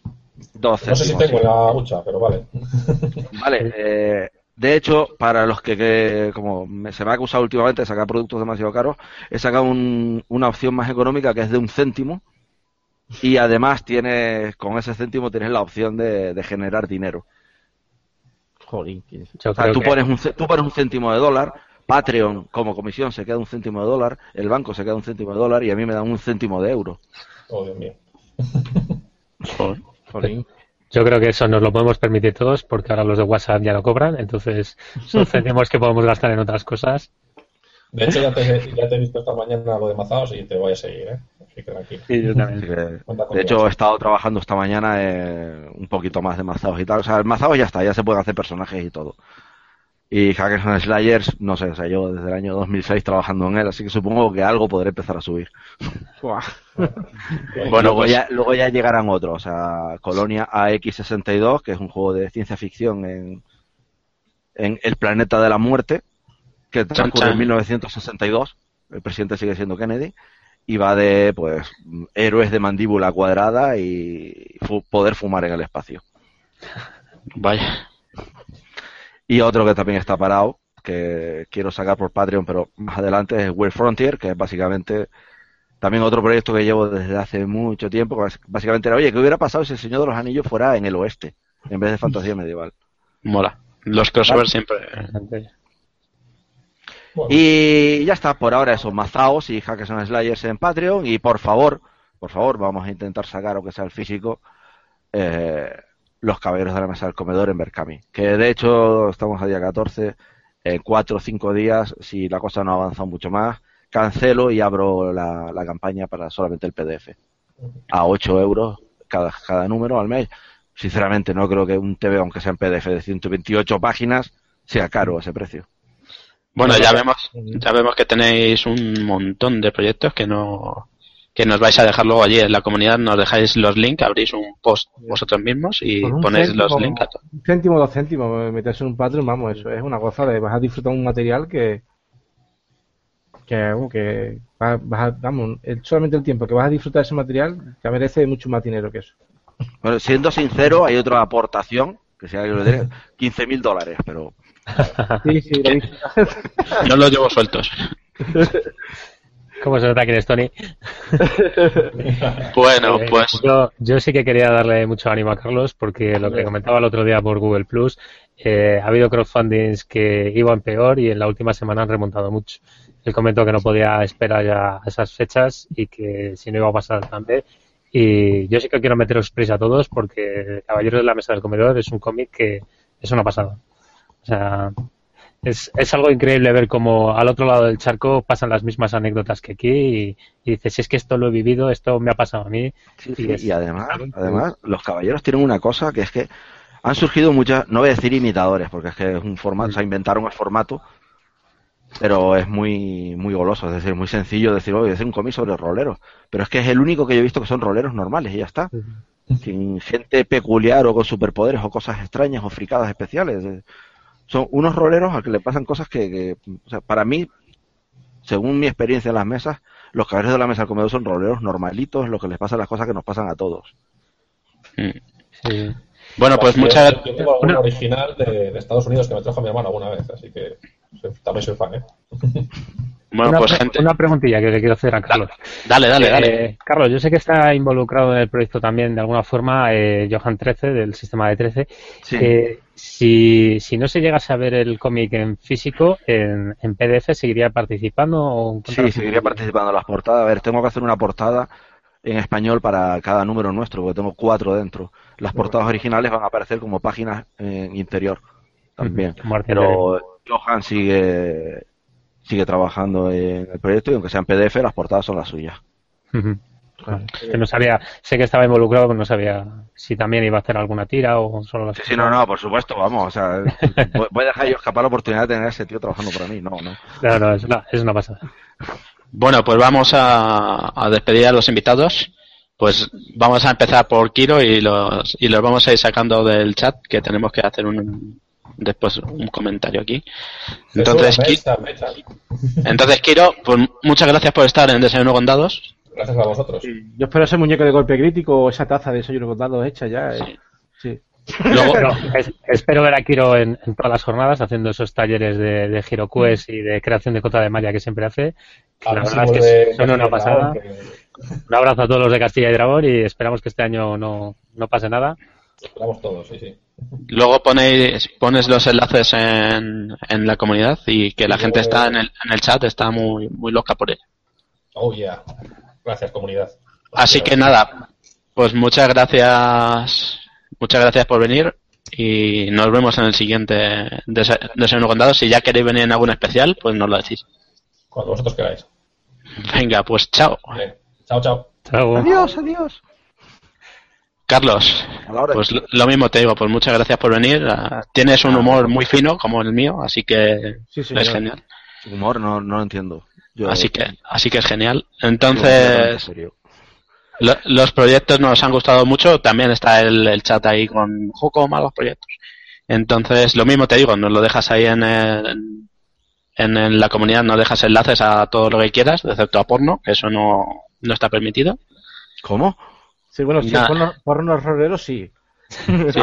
Dos No sé si céntimos, tengo sí. la hucha, pero vale. Vale, eh, de hecho, para los que, que como me- se me ha acusado últimamente de sacar productos demasiado caros, he sacado un- una opción más económica que es de un céntimo y además tienes, con ese céntimo tienes la opción de, de generar dinero. Jolín. que- Yo O sea, creo tú que- pones, un, tú pones un céntimo de dólar, Patreon como comisión se queda un céntimo de dólar, el banco se queda un céntimo de dólar y a mí me dan un céntimo de euro. Oh, Dios mío. Jolín. Yo creo que eso nos lo podemos permitir todos porque ahora los de WhatsApp ya lo cobran, entonces son céntimos que podemos gastar en otras cosas. De hecho, ya te, ya te he visto esta mañana lo de Mazaos y te voy a seguir, ¿eh? Así que tranquilo. Sí, yo Así también. que, Cuenta con de hecho, he estado trabajando esta mañana eh, un poquito más de mazados y tal. O sea, el mazados ya está, ya se pueden hacer personajes y todo. Y Hackers and Slayers, no sé, o sea, yo desde el año 2006 trabajando en él, así que supongo que algo podré empezar a subir. Bueno, luego, ya, luego ya llegarán otros, o sea, Colonia AX62, que es un juego de ciencia ficción en, en el planeta de la muerte, que transcurre en chan. 1962, el presidente sigue siendo Kennedy, y va de, pues, héroes de mandíbula cuadrada y fu- poder fumar en el espacio. Vaya. Y otro que también está parado, que quiero sacar por Patreon, pero más adelante, es World Frontier, que es básicamente también otro proyecto que llevo desde hace mucho tiempo. que Básicamente era, oye, ¿qué hubiera pasado si el Señor de los Anillos fuera en el oeste, en vez de fantasía medieval? Mola. Los crossovers siempre. Y ya está, por ahora eso, Mazaos y Hackers and Slayers en Patreon. Y por favor, por favor, vamos a intentar sacar, aunque sea el físico, eh, los caballeros de la mesa del comedor en Berkami. Que de hecho estamos a día 14, en 4 o 5 días, si la cosa no ha avanzado mucho más, cancelo y abro la, la campaña para solamente el PDF. A 8 euros cada, cada número al mes. sinceramente no creo que un TV, aunque sea en PDF de 128 páginas, sea caro a ese precio. Bueno, ya vemos, ya vemos que tenéis un montón de proyectos que no que nos vais a dejar luego allí en la comunidad, nos dejáis los links, abrís un post vosotros mismos y ponéis los links a Un céntimo, dos céntimos, meterse en un Patreon, vamos, eso es una cosa de vas a disfrutar un material que que, que vas, a, vamos, solamente el tiempo que vas a disfrutar ese material que merece mucho más dinero que eso. Bueno, siendo sincero, hay otra aportación, que sea que lo 15 mil dólares, pero... Sí, sí, Yo los llevo sueltos. ¿Cómo se nota que eres Tony? bueno, eh, pues. Yo, sí que quería darle mucho ánimo a Carlos porque lo que comentaba el otro día por Google Plus, eh, ha habido crowdfundings que iban peor y en la última semana han remontado mucho. Él comentó que no podía esperar ya esas fechas y que si no iba a pasar tan bien. Y yo sí que quiero meteros prisa a todos porque Caballeros de la Mesa del Comedor es un cómic que es una pasada. O sea, es, es algo increíble ver cómo al otro lado del charco pasan las mismas anécdotas que aquí y, dices, si es que esto lo he vivido, esto me ha pasado a mí. y, además, además, los caballeros tienen una cosa que es que han surgido muchas, no voy a decir imitadores, porque es que es un formato, o sea, inventaron el formato, pero es muy muy goloso, es decir, muy sencillo decir, voy a hacer un cómic sobre roleros, pero es que es el único que yo he visto que son roleros normales y ya está. Sin gente peculiar o con superpoderes o cosas extrañas o fricadas especiales son unos roleros a que le pasan cosas que, o sea, para mí, según mi experiencia en las mesas, los caballeros de la mesa del comedor son roleros normalitos, lo que les pasa las cosas que nos pasan a todos. Mm. Bueno, pues muchas Yo tengo alguna original de, Estados Unidos que me trajo mi hermano alguna vez, así que también soy fan, ¿eh? Bueno, una, pues gente... una preguntilla que le quiero hacer a Carlos. Dale, dale, dale. Eh, Carlos, yo sé que está involucrado en el proyecto también de alguna forma eh, Johan 13 del sistema de 13. Sí. Eh, si, si no se llegase a ver el cómic en físico, en, en PDF, ¿seguiría participando? O sí, seguiría participando en las portadas. A ver, tengo que hacer una portada en español para cada número nuestro, porque tengo cuatro dentro. Las portadas originales van a aparecer como páginas en interior también. Pero Johan sigue sigue trabajando en el proyecto y aunque sea en PDF, las portadas son las suyas. Que no sabía, sé que estaba involucrado, pero no sabía si también iba a hacer alguna tira o solo las. Sí, sí, no, no, por supuesto, vamos, o sea, voy a dejar yo escapar la oportunidad de tener a ese tío trabajando para mí, no, no. No, no, es una, es una pasada. Bueno, pues vamos a, a despedir a los invitados. Pues vamos a empezar por Kiro y los, y los vamos a ir sacando del chat, que tenemos que hacer un, después un comentario aquí. Entonces, entonces Kiro, pues muchas gracias por estar en Desayuno con Dados. Gracias a vosotros. yo espero ese muñeco de golpe crítico o esa taza de desayuno con dados hecha ya. Eh. Sí. Luego, espero ver a Kiro en, todas las jornadas haciendo esos talleres de, de GiroQuest y de creación de cota de malla que siempre hace. La verdad es que son una pasada. Un abrazo a todos los de Castilla y Dragón y esperamos que este año no, no pase nada. Esperamos todos, sí, sí. Luego ponéis, pones los enlaces en, en la comunidad y que la gente está en el, en el chat está muy, muy loca por él. Oh, yeah. Gracias, comunidad. Así que nada, pues muchas gracias, muchas gracias por venir y nos vemos en el siguiente Desayuno Contado. Si ya queréis venir en algún especial, pues nos lo decís. Cuando vosotros queráis. Venga, pues chao. Chao, chao. Adiós, adiós. Carlos, pues lo mismo te digo, pues muchas gracias por venir. Ah, tienes un humor muy fino como el mío, así que es genial. Humor no, no lo entiendo. Así que así que es genial. Entonces, los proyectos nos han gustado mucho. También está el, chat ahí con Joco, malos proyectos. Entonces, lo mismo te digo, nos lo dejas ahí en, en, en, la comunidad, nos dejas enlaces a todo lo que quieras, excepto a porno, que eso no, no está permitido. ¿Cómo? Sí, bueno, si porno, porno roleros sí.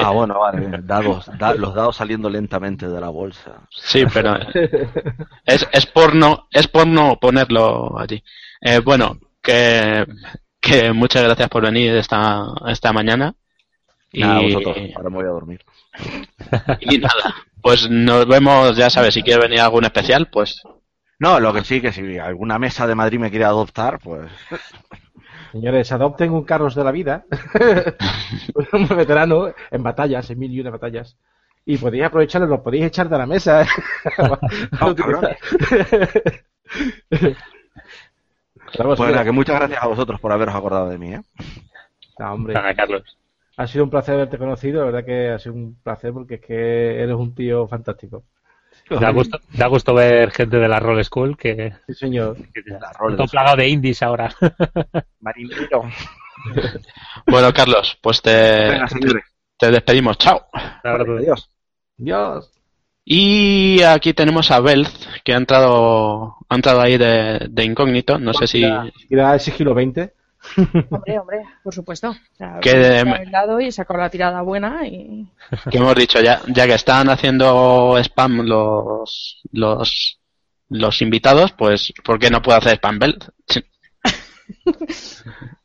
Ah, bueno, vale. Dados, los dados saliendo lentamente de la bolsa. Sí, pero es, es porno, es porno ponerlo allí. Eh, bueno, que, que muchas gracias por venir esta, esta mañana. Y, vosotros, ahora me voy a dormir. Y nada, pues nos vemos, ya sabes, si quieres venir a algún especial, pues... No, lo que sí, que si alguna mesa de Madrid me quiere adoptar, pues... Señores, adopten un Carlos de la vida, un veterano en batallas, en mil y una batallas. Y podéis aprovecharlo, lo podéis echar de la mesa. pues que muchas gracias a vosotros por haberos acordado de mí. ¿eh? hombre. Carlos. Ha sido un placer haberte conocido, la verdad que ha sido un placer porque es que eres un tío fantástico. Da gusto, da gusto ver gente de la Roll School que, Sí, señor. que La Roll todo School. plagado de indies ahora. Marinero. Bueno, Carlos, pues te, Venga, te despedimos. Chao. Adiós. Dios. Y aquí tenemos a Belz, que ha entrado, ha entrado ahí de, de incógnito. No sé si. Tira el sigilo 20. Hombre, hombre, por supuesto. O sea, Que de- he bailado y he sacado la tirada buena y que hemos dicho ya, ya que están haciendo spam los, los, los invitados, pues, ¿por qué no puede hacer spam Belz?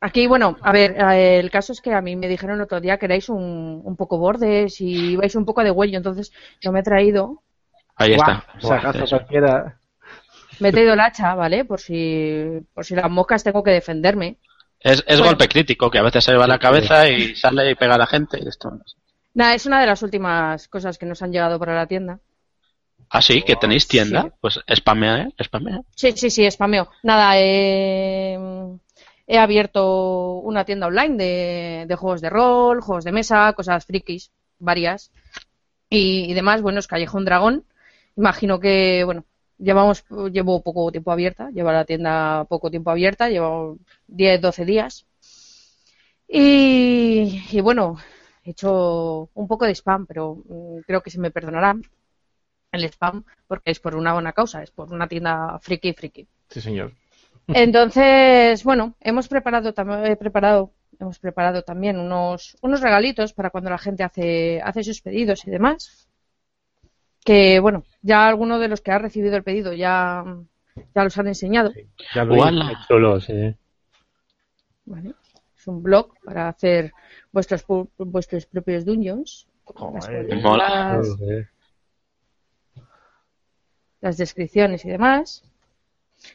Aquí, bueno, a ver, eh, el caso es que a mí me dijeron el otro día que erais un, un poco bordes y vais un poco de huello, entonces yo me he traído, Ahí está. Guau, cualquiera. me he traído el hacha, ¿vale? Por si, por si las moscas tengo que defenderme. Es, es Bueno. golpe crítico, que a veces se le va la cabeza y sale y pega a la gente. Y esto. Nada, es una de las últimas cosas que nos han llegado para la tienda. Ah, sí, que tenéis tienda. Sí. Pues spamea, ¿eh? Spamea. Sí, sí, sí, spameo. Nada, eh, he abierto una tienda online de, de juegos de rol, juegos de mesa, cosas frikis, varias. Y, y demás, bueno, es Callejón Dragón. Imagino que, bueno, llevamos, llevo poco tiempo abierta, lleva la tienda poco tiempo abierta, llevo 10, 12 días. Y, y bueno, he hecho un poco de spam, pero mm, creo que se me perdonarán el spam porque es por una buena causa, es por una tienda friki friki. Sí, señor. Entonces, bueno, hemos preparado he preparado hemos preparado también unos unos regalitos para cuando la gente hace hace sus pedidos y demás. Que bueno, ya algunos de los que ha recibido el pedido ya ya los han enseñado, Ya lo. Chulo, sí. ¿vale? Es un blog para hacer vuestros vuestros propios dungeons. Las Joder. Las- las descripciones y demás.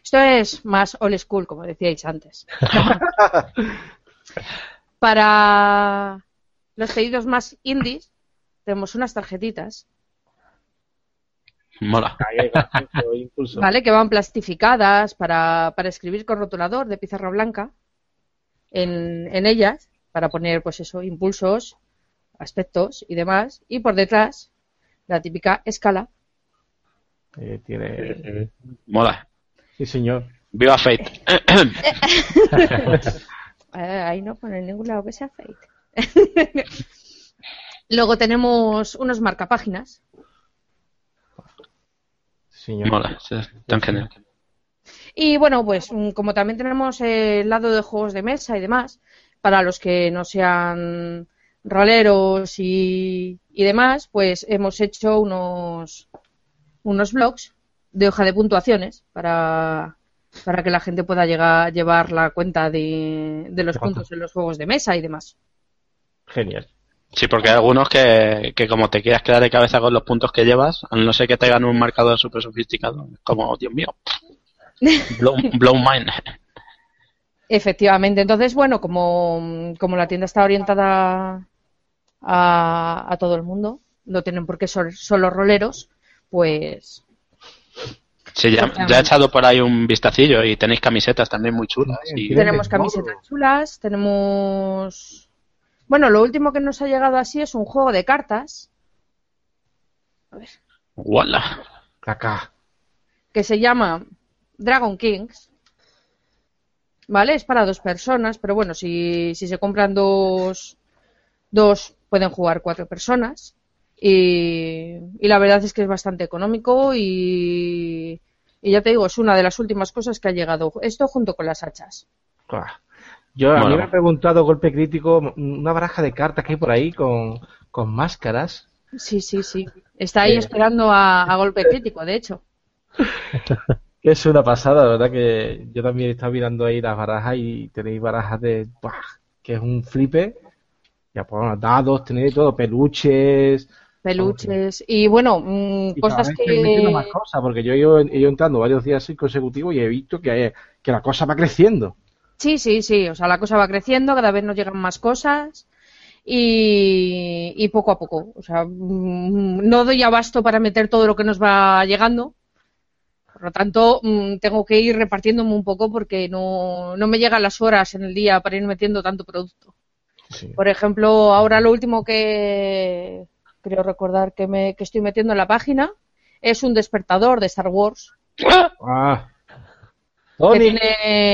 Esto es más old school, como decíais antes. Para los pedidos más indies, tenemos unas tarjetitas, Mola. Impulso. ¿vale? Que van plastificadas para, para escribir con rotulador de pizarra blanca en, en ellas, para poner, pues eso, impulsos, aspectos y demás. Y por detrás, la típica escala Eh, tiene... Sí. Mola. Sí, señor. Viva Fate. Eh, ahí no pone en ningún lado que sea fake. Luego tenemos unos marcapáginas. Sí, señor. Mola. sí, Tan genial. Y bueno, pues mm, como también tenemos el lado de juegos de mesa y demás, para los que no sean roleros y, y demás, pues hemos hecho unos, unos blogs de hoja de puntuaciones para, para que la gente pueda llegar, llevar la cuenta de, de los puntos en los juegos de mesa y demás. Genial. Sí, porque hay algunos que, que como te quieras quedar de cabeza con los puntos que llevas, a no ser que te hagan un marcador súper sofisticado, es como, Dios mío, blow, blow mind. Efectivamente. Entonces, bueno, como, como la tienda está orientada a, a todo el mundo, no tienen por qué ser solo roleros, pues Sí, ya, ya he echado por ahí un vistacillo y tenéis camisetas también muy chulas. Y, Tienen tenemos camisetas chulas, tenemos... Bueno, lo último que nos ha llegado así es un juego de cartas ¡Wala! Caca. que se llama Dragon Kings. ¿Vale? Es para dos personas, pero bueno, si, si se compran dos, dos, pueden jugar cuatro personas. Y, y la verdad es que es bastante económico y, y ya te digo, es una de las últimas cosas que ha llegado. Esto junto con las hachas. Claro. Yo, a mí Bueno. me ha preguntado Golpe Crítico una baraja de cartas que hay por ahí con, con máscaras. Sí, sí, sí. Está ahí Eh. esperando a, a golpe crítico, de hecho. Es una pasada, la verdad que yo también he estado mirando ahí las barajas y tenéis barajas de... ¡buah! que es un flipe. Ya pues dados, tenéis todo, peluches... Peluches. Y bueno, mm, Y cosas que. más cosas, porque yo he ido, he ido entrando varios días consecutivos y he visto que, que la cosa va creciendo. Sí, sí, sí. O sea, la cosa va creciendo, cada vez nos llegan más cosas. Y, y poco a poco. O sea, mm, no doy abasto para meter todo lo que nos va llegando. Por lo tanto, mm, tengo que ir repartiéndome un poco porque no, no me llegan las horas en el día para ir metiendo tanto producto. Sí. Por ejemplo, ahora lo último que creo recordar que, me, que estoy metiendo en la página es un despertador de Star Wars. Ah. Que tiene,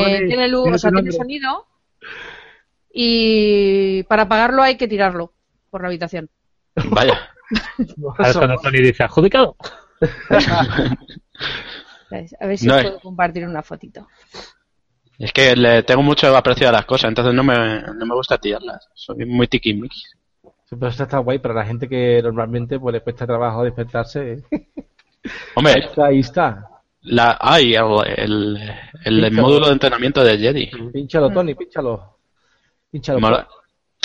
Tony, tiene luz, tiene o sea, tiene sonido. Y para apagarlo hay que tirarlo por la habitación. Vaya. Ahora cuando Tony dice, adjudicado. A ver si No es- puedo compartir una fotito. Es que le tengo mucho aprecio a las cosas, entonces no me, no me gusta tirarlas. Soy muy tiquismiquis. Sí, pero esto está guay para la gente que normalmente pues, le cuesta trabajo despertarse. Ahí Hombre, está, ahí está. La, ay, el, el, el módulo de entrenamiento de Jedi. Pínchalo, Tony, pínchalo. Pínchalo. Mola-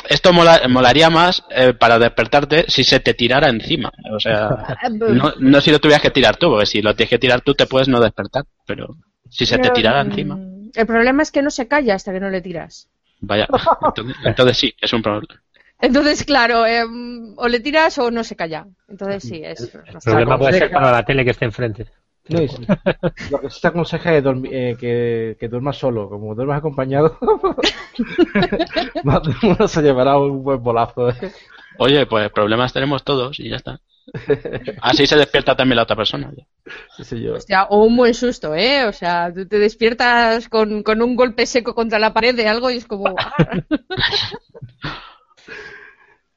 Esto mola- molaría más eh, para despertarte si se te tirara encima. O sea, no, no si lo tuvieras que tirar tú, porque si lo tienes que tirar tú te puedes no despertar, pero si se te tirara mm, encima, El problema es que no se calla hasta que no le tiras. vaya. Entonces, entonces sí, es un problema. Entonces, claro, em, o le tiras o no se calla. Entonces sí, es. El problema puede ser para la tele que esté enfrente. No, y- lo que se te aconseja es dormi- eh, que, que duermas solo. Como duermas acompañado, más de uno se llevará un buen bolazo. ¿eh? Oye, pues problemas tenemos todos y ya está. Así se despierta también la otra persona. Sí, señor. Hostia, o un buen susto, ¿eh? O sea, tú te despiertas con, con un golpe seco contra la pared de algo y es como. ¡ah!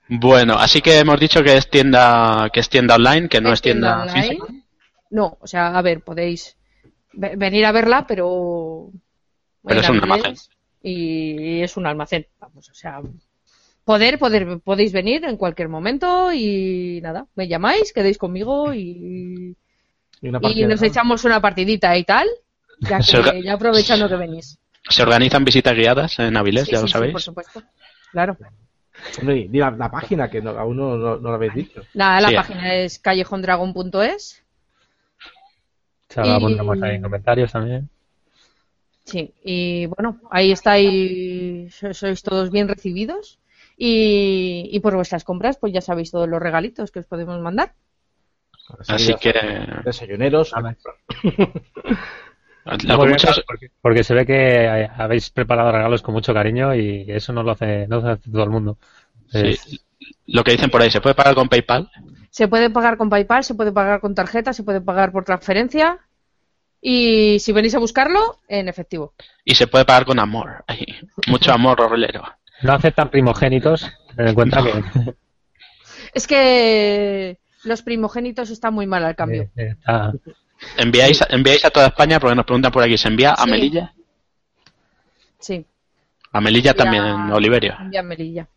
Bueno, así que hemos dicho que es tienda, que es tienda online, que no es tienda, física. No, o sea, a ver, podéis ve- venir a verla, pero. Pero es un almacén. Y es un almacén, vamos, o sea. Poder, poder, podéis venir en cualquier momento y nada, me llamáis, quedéis conmigo y, Y, una y partida, nos ¿no? echamos una partidita y tal, ya, que, ya aprovechando que venís. Se organizan visitas guiadas en Avilés, Sí, ya sí, lo sí, sabéis. por supuesto. Claro. Hombre, la, la página que no, aún no, no, no lo habéis dicho. Nada, la Sí. página es callejondragon.es. Se la Y- pondremos ahí en comentarios también. Sí, y bueno, ahí estáis, so- sois todos bien recibidos. Y, y por vuestras compras, pues ya sabéis todos los regalitos que os podemos mandar. Así que Desayuneros. Porque, porque se ve que habéis preparado regalos con mucho cariño y eso no lo hace, no lo hace todo el mundo. Es- sí, lo que dicen por ahí, ¿se puede pagar con PayPal? Se puede pagar con PayPal, se puede pagar con tarjeta, se puede pagar por transferencia. Y si venís a buscarlo, en efectivo. Y se puede pagar con amor. Ay, mucho amor rolero. no aceptan primogénitos, ten en cuenta que Es que los primogénitos están muy mal al cambio. eh, eh, ¿Enviáis, enviáis a toda España? Porque nos preguntan por aquí, ¿se envía a Sí. Melilla? Sí, A Melilla también, en Oliverio. envía Melilla.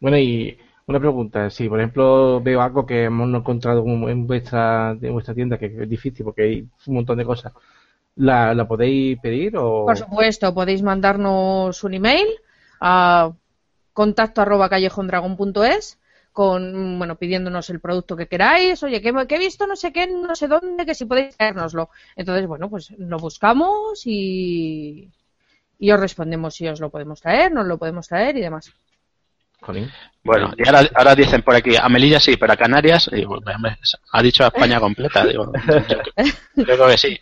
Bueno, y una pregunta. Si, por ejemplo, veo algo que hemos encontrado en vuestra, en vuestra tienda, que es difícil porque hay un montón de cosas, ¿la, la podéis pedir o...? Por supuesto, podéis mandarnos un email a contacto arroba con, bueno, pidiéndonos el producto que queráis, oye, que, que he visto no sé qué, no sé dónde, que si podéis traérnoslo. Entonces, bueno, pues lo buscamos y, y os respondemos si os lo podemos traer, nos lo podemos traer y demás. Jolín. Bueno, y ahora, ahora dicen por aquí, a Melilla sí, pero a Canarias, y digo, ha dicho a España completa, digo, yo, yo creo que sí.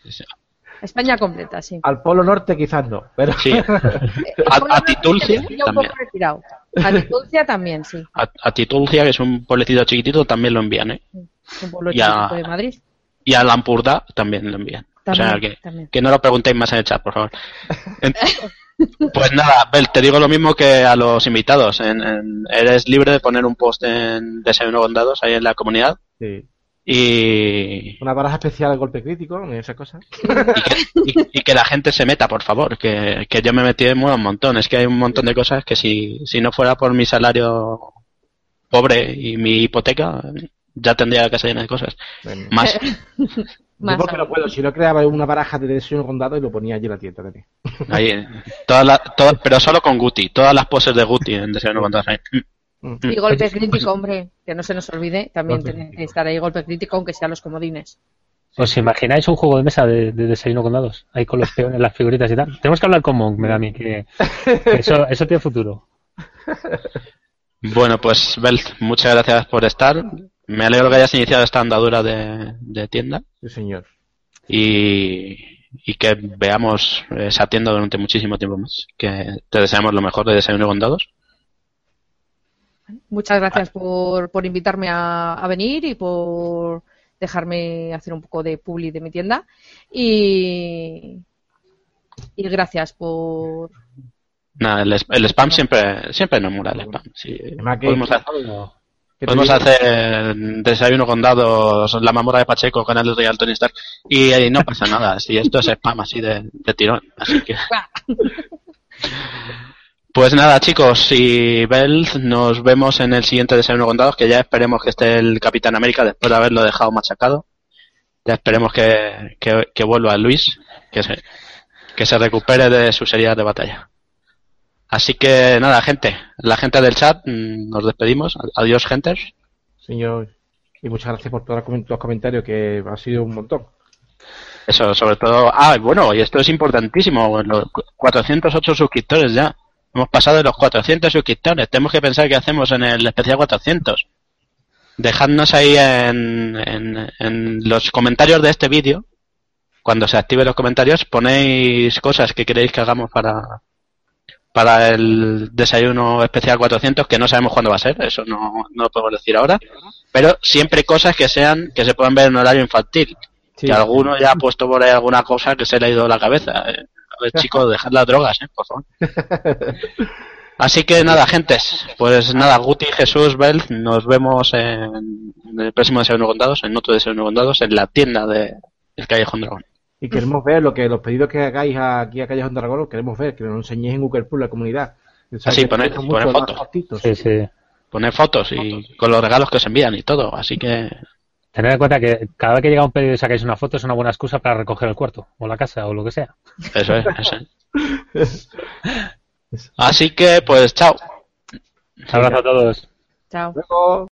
España completa, sí. Al Polo Norte quizás no, pero... Sí. A, a Titulcia también. A Titulcia también, sí. A, a Titulcia, que es un pueblecito chiquitito, también lo envían, ¿eh? Un pueblo Ya. chiquitito de Madrid. Y a Lampurdá también lo envían. o sea, que, que no lo preguntéis más en el chat, por favor. pues nada, Bel, te digo lo mismo que a los invitados. En- en- eres libre de poner un post en Desayuno con Dados ahí en la comunidad. Sí. Y, Una baraja especial de golpe crítico, y esas cosas. y que, y- y que la gente se meta, por favor, que, que yo me metí en un montón. Es que hay un montón de cosas que si, si no fuera por mi salario pobre y mi hipoteca, ya tendría la casa llena de cosas. Bueno, Más. Más yo porque no puedo, si no creaba una baraja de desayuno con dados y lo ponía allí en la tienda también. Ahí, eh, todas las- todas- pero solo con Guti, todas las poses de Guti en Desayuno con Dados. ahí. Y golpe crítico, hombre, que no se nos olvide, también tiene que estar ahí golpe crítico, aunque sean los comodines. ¿Os imagináis un juego de mesa de, de desayuno con dados? Ahí con los peones, las figuritas y tal. Tenemos que hablar con Monk, me da a mí, que, que eso, eso tiene futuro. Bueno, pues Bel, muchas gracias por estar. Me alegro que hayas iniciado esta andadura de, de tienda Sí, señor. y, y que veamos esa tienda durante muchísimo tiempo más. Que te deseamos lo mejor de Desayuno con Dados Muchas gracias por, por invitarme a, a venir y por dejarme hacer un poco de publi de mi tienda. Y, y gracias por. Nada, el, el spam siempre, siempre nos mola el spam. Sí, Además que- podemos podemos digo- hacer desayuno con dados, la mamora de Pacheco, canal de Real Tony Stark, y, eh, no pasa nada. Si esto es spam así de, de tirón. Así que. Pues nada, chicos, y Bell, nos vemos en el siguiente desayuno con dados, que ya esperemos que esté el Capitán América después de haberlo dejado machacado. Ya esperemos que, que, que vuelva Luis, que se, que se recupere de sus heridas de batalla. Así que nada, gente, la gente del chat, mm, nos despedimos. Adiós, gentes. Señor, y muchas gracias por todos los comen- los comentarios, que ha sido un montón. Eso, sobre todo. Ah, bueno, y esto es importantísimo. Los 408 suscriptores ya. Hemos pasado de los 400 suscriptores. Tenemos que pensar qué hacemos en el especial 400. Dejadnos ahí en, en, en los comentarios de este vídeo. Cuando se activen los comentarios, ponéis cosas que queréis que hagamos para, para el desayuno especial 400, que no sabemos cuándo va a ser, eso no, no lo podemos decir ahora. Pero siempre cosas que sean, que se puedan ver en horario infantil. Sí. Que alguno ya ha puesto por ahí alguna cosa que se le ha ido a la cabeza. Eh, A ver, chicos, dejad las drogas, eh, por favor. Así que nada, gentes. Pues nada, Guti, Jesús, Bel, nos vemos en, en el próximo Desayuno Contados, en otro Desayuno Contados, en la tienda de El Callejón Dragón. Y queremos ver lo que los pedidos que hagáis aquí a Callejón Dragón, los queremos ver, que nos enseñéis en Google Plus la comunidad. O sea, Así, que poner- fotos. Sí, sí. Poner fotos y con los regalos que os envían y todo. Así que Tened en cuenta que cada vez que llega un pedido y sacáis una foto es una buena excusa para recoger el cuarto, o la casa, o lo que sea. eso es, eso es. Así que, pues, chao. Un abrazo a todos. Chao. Luego-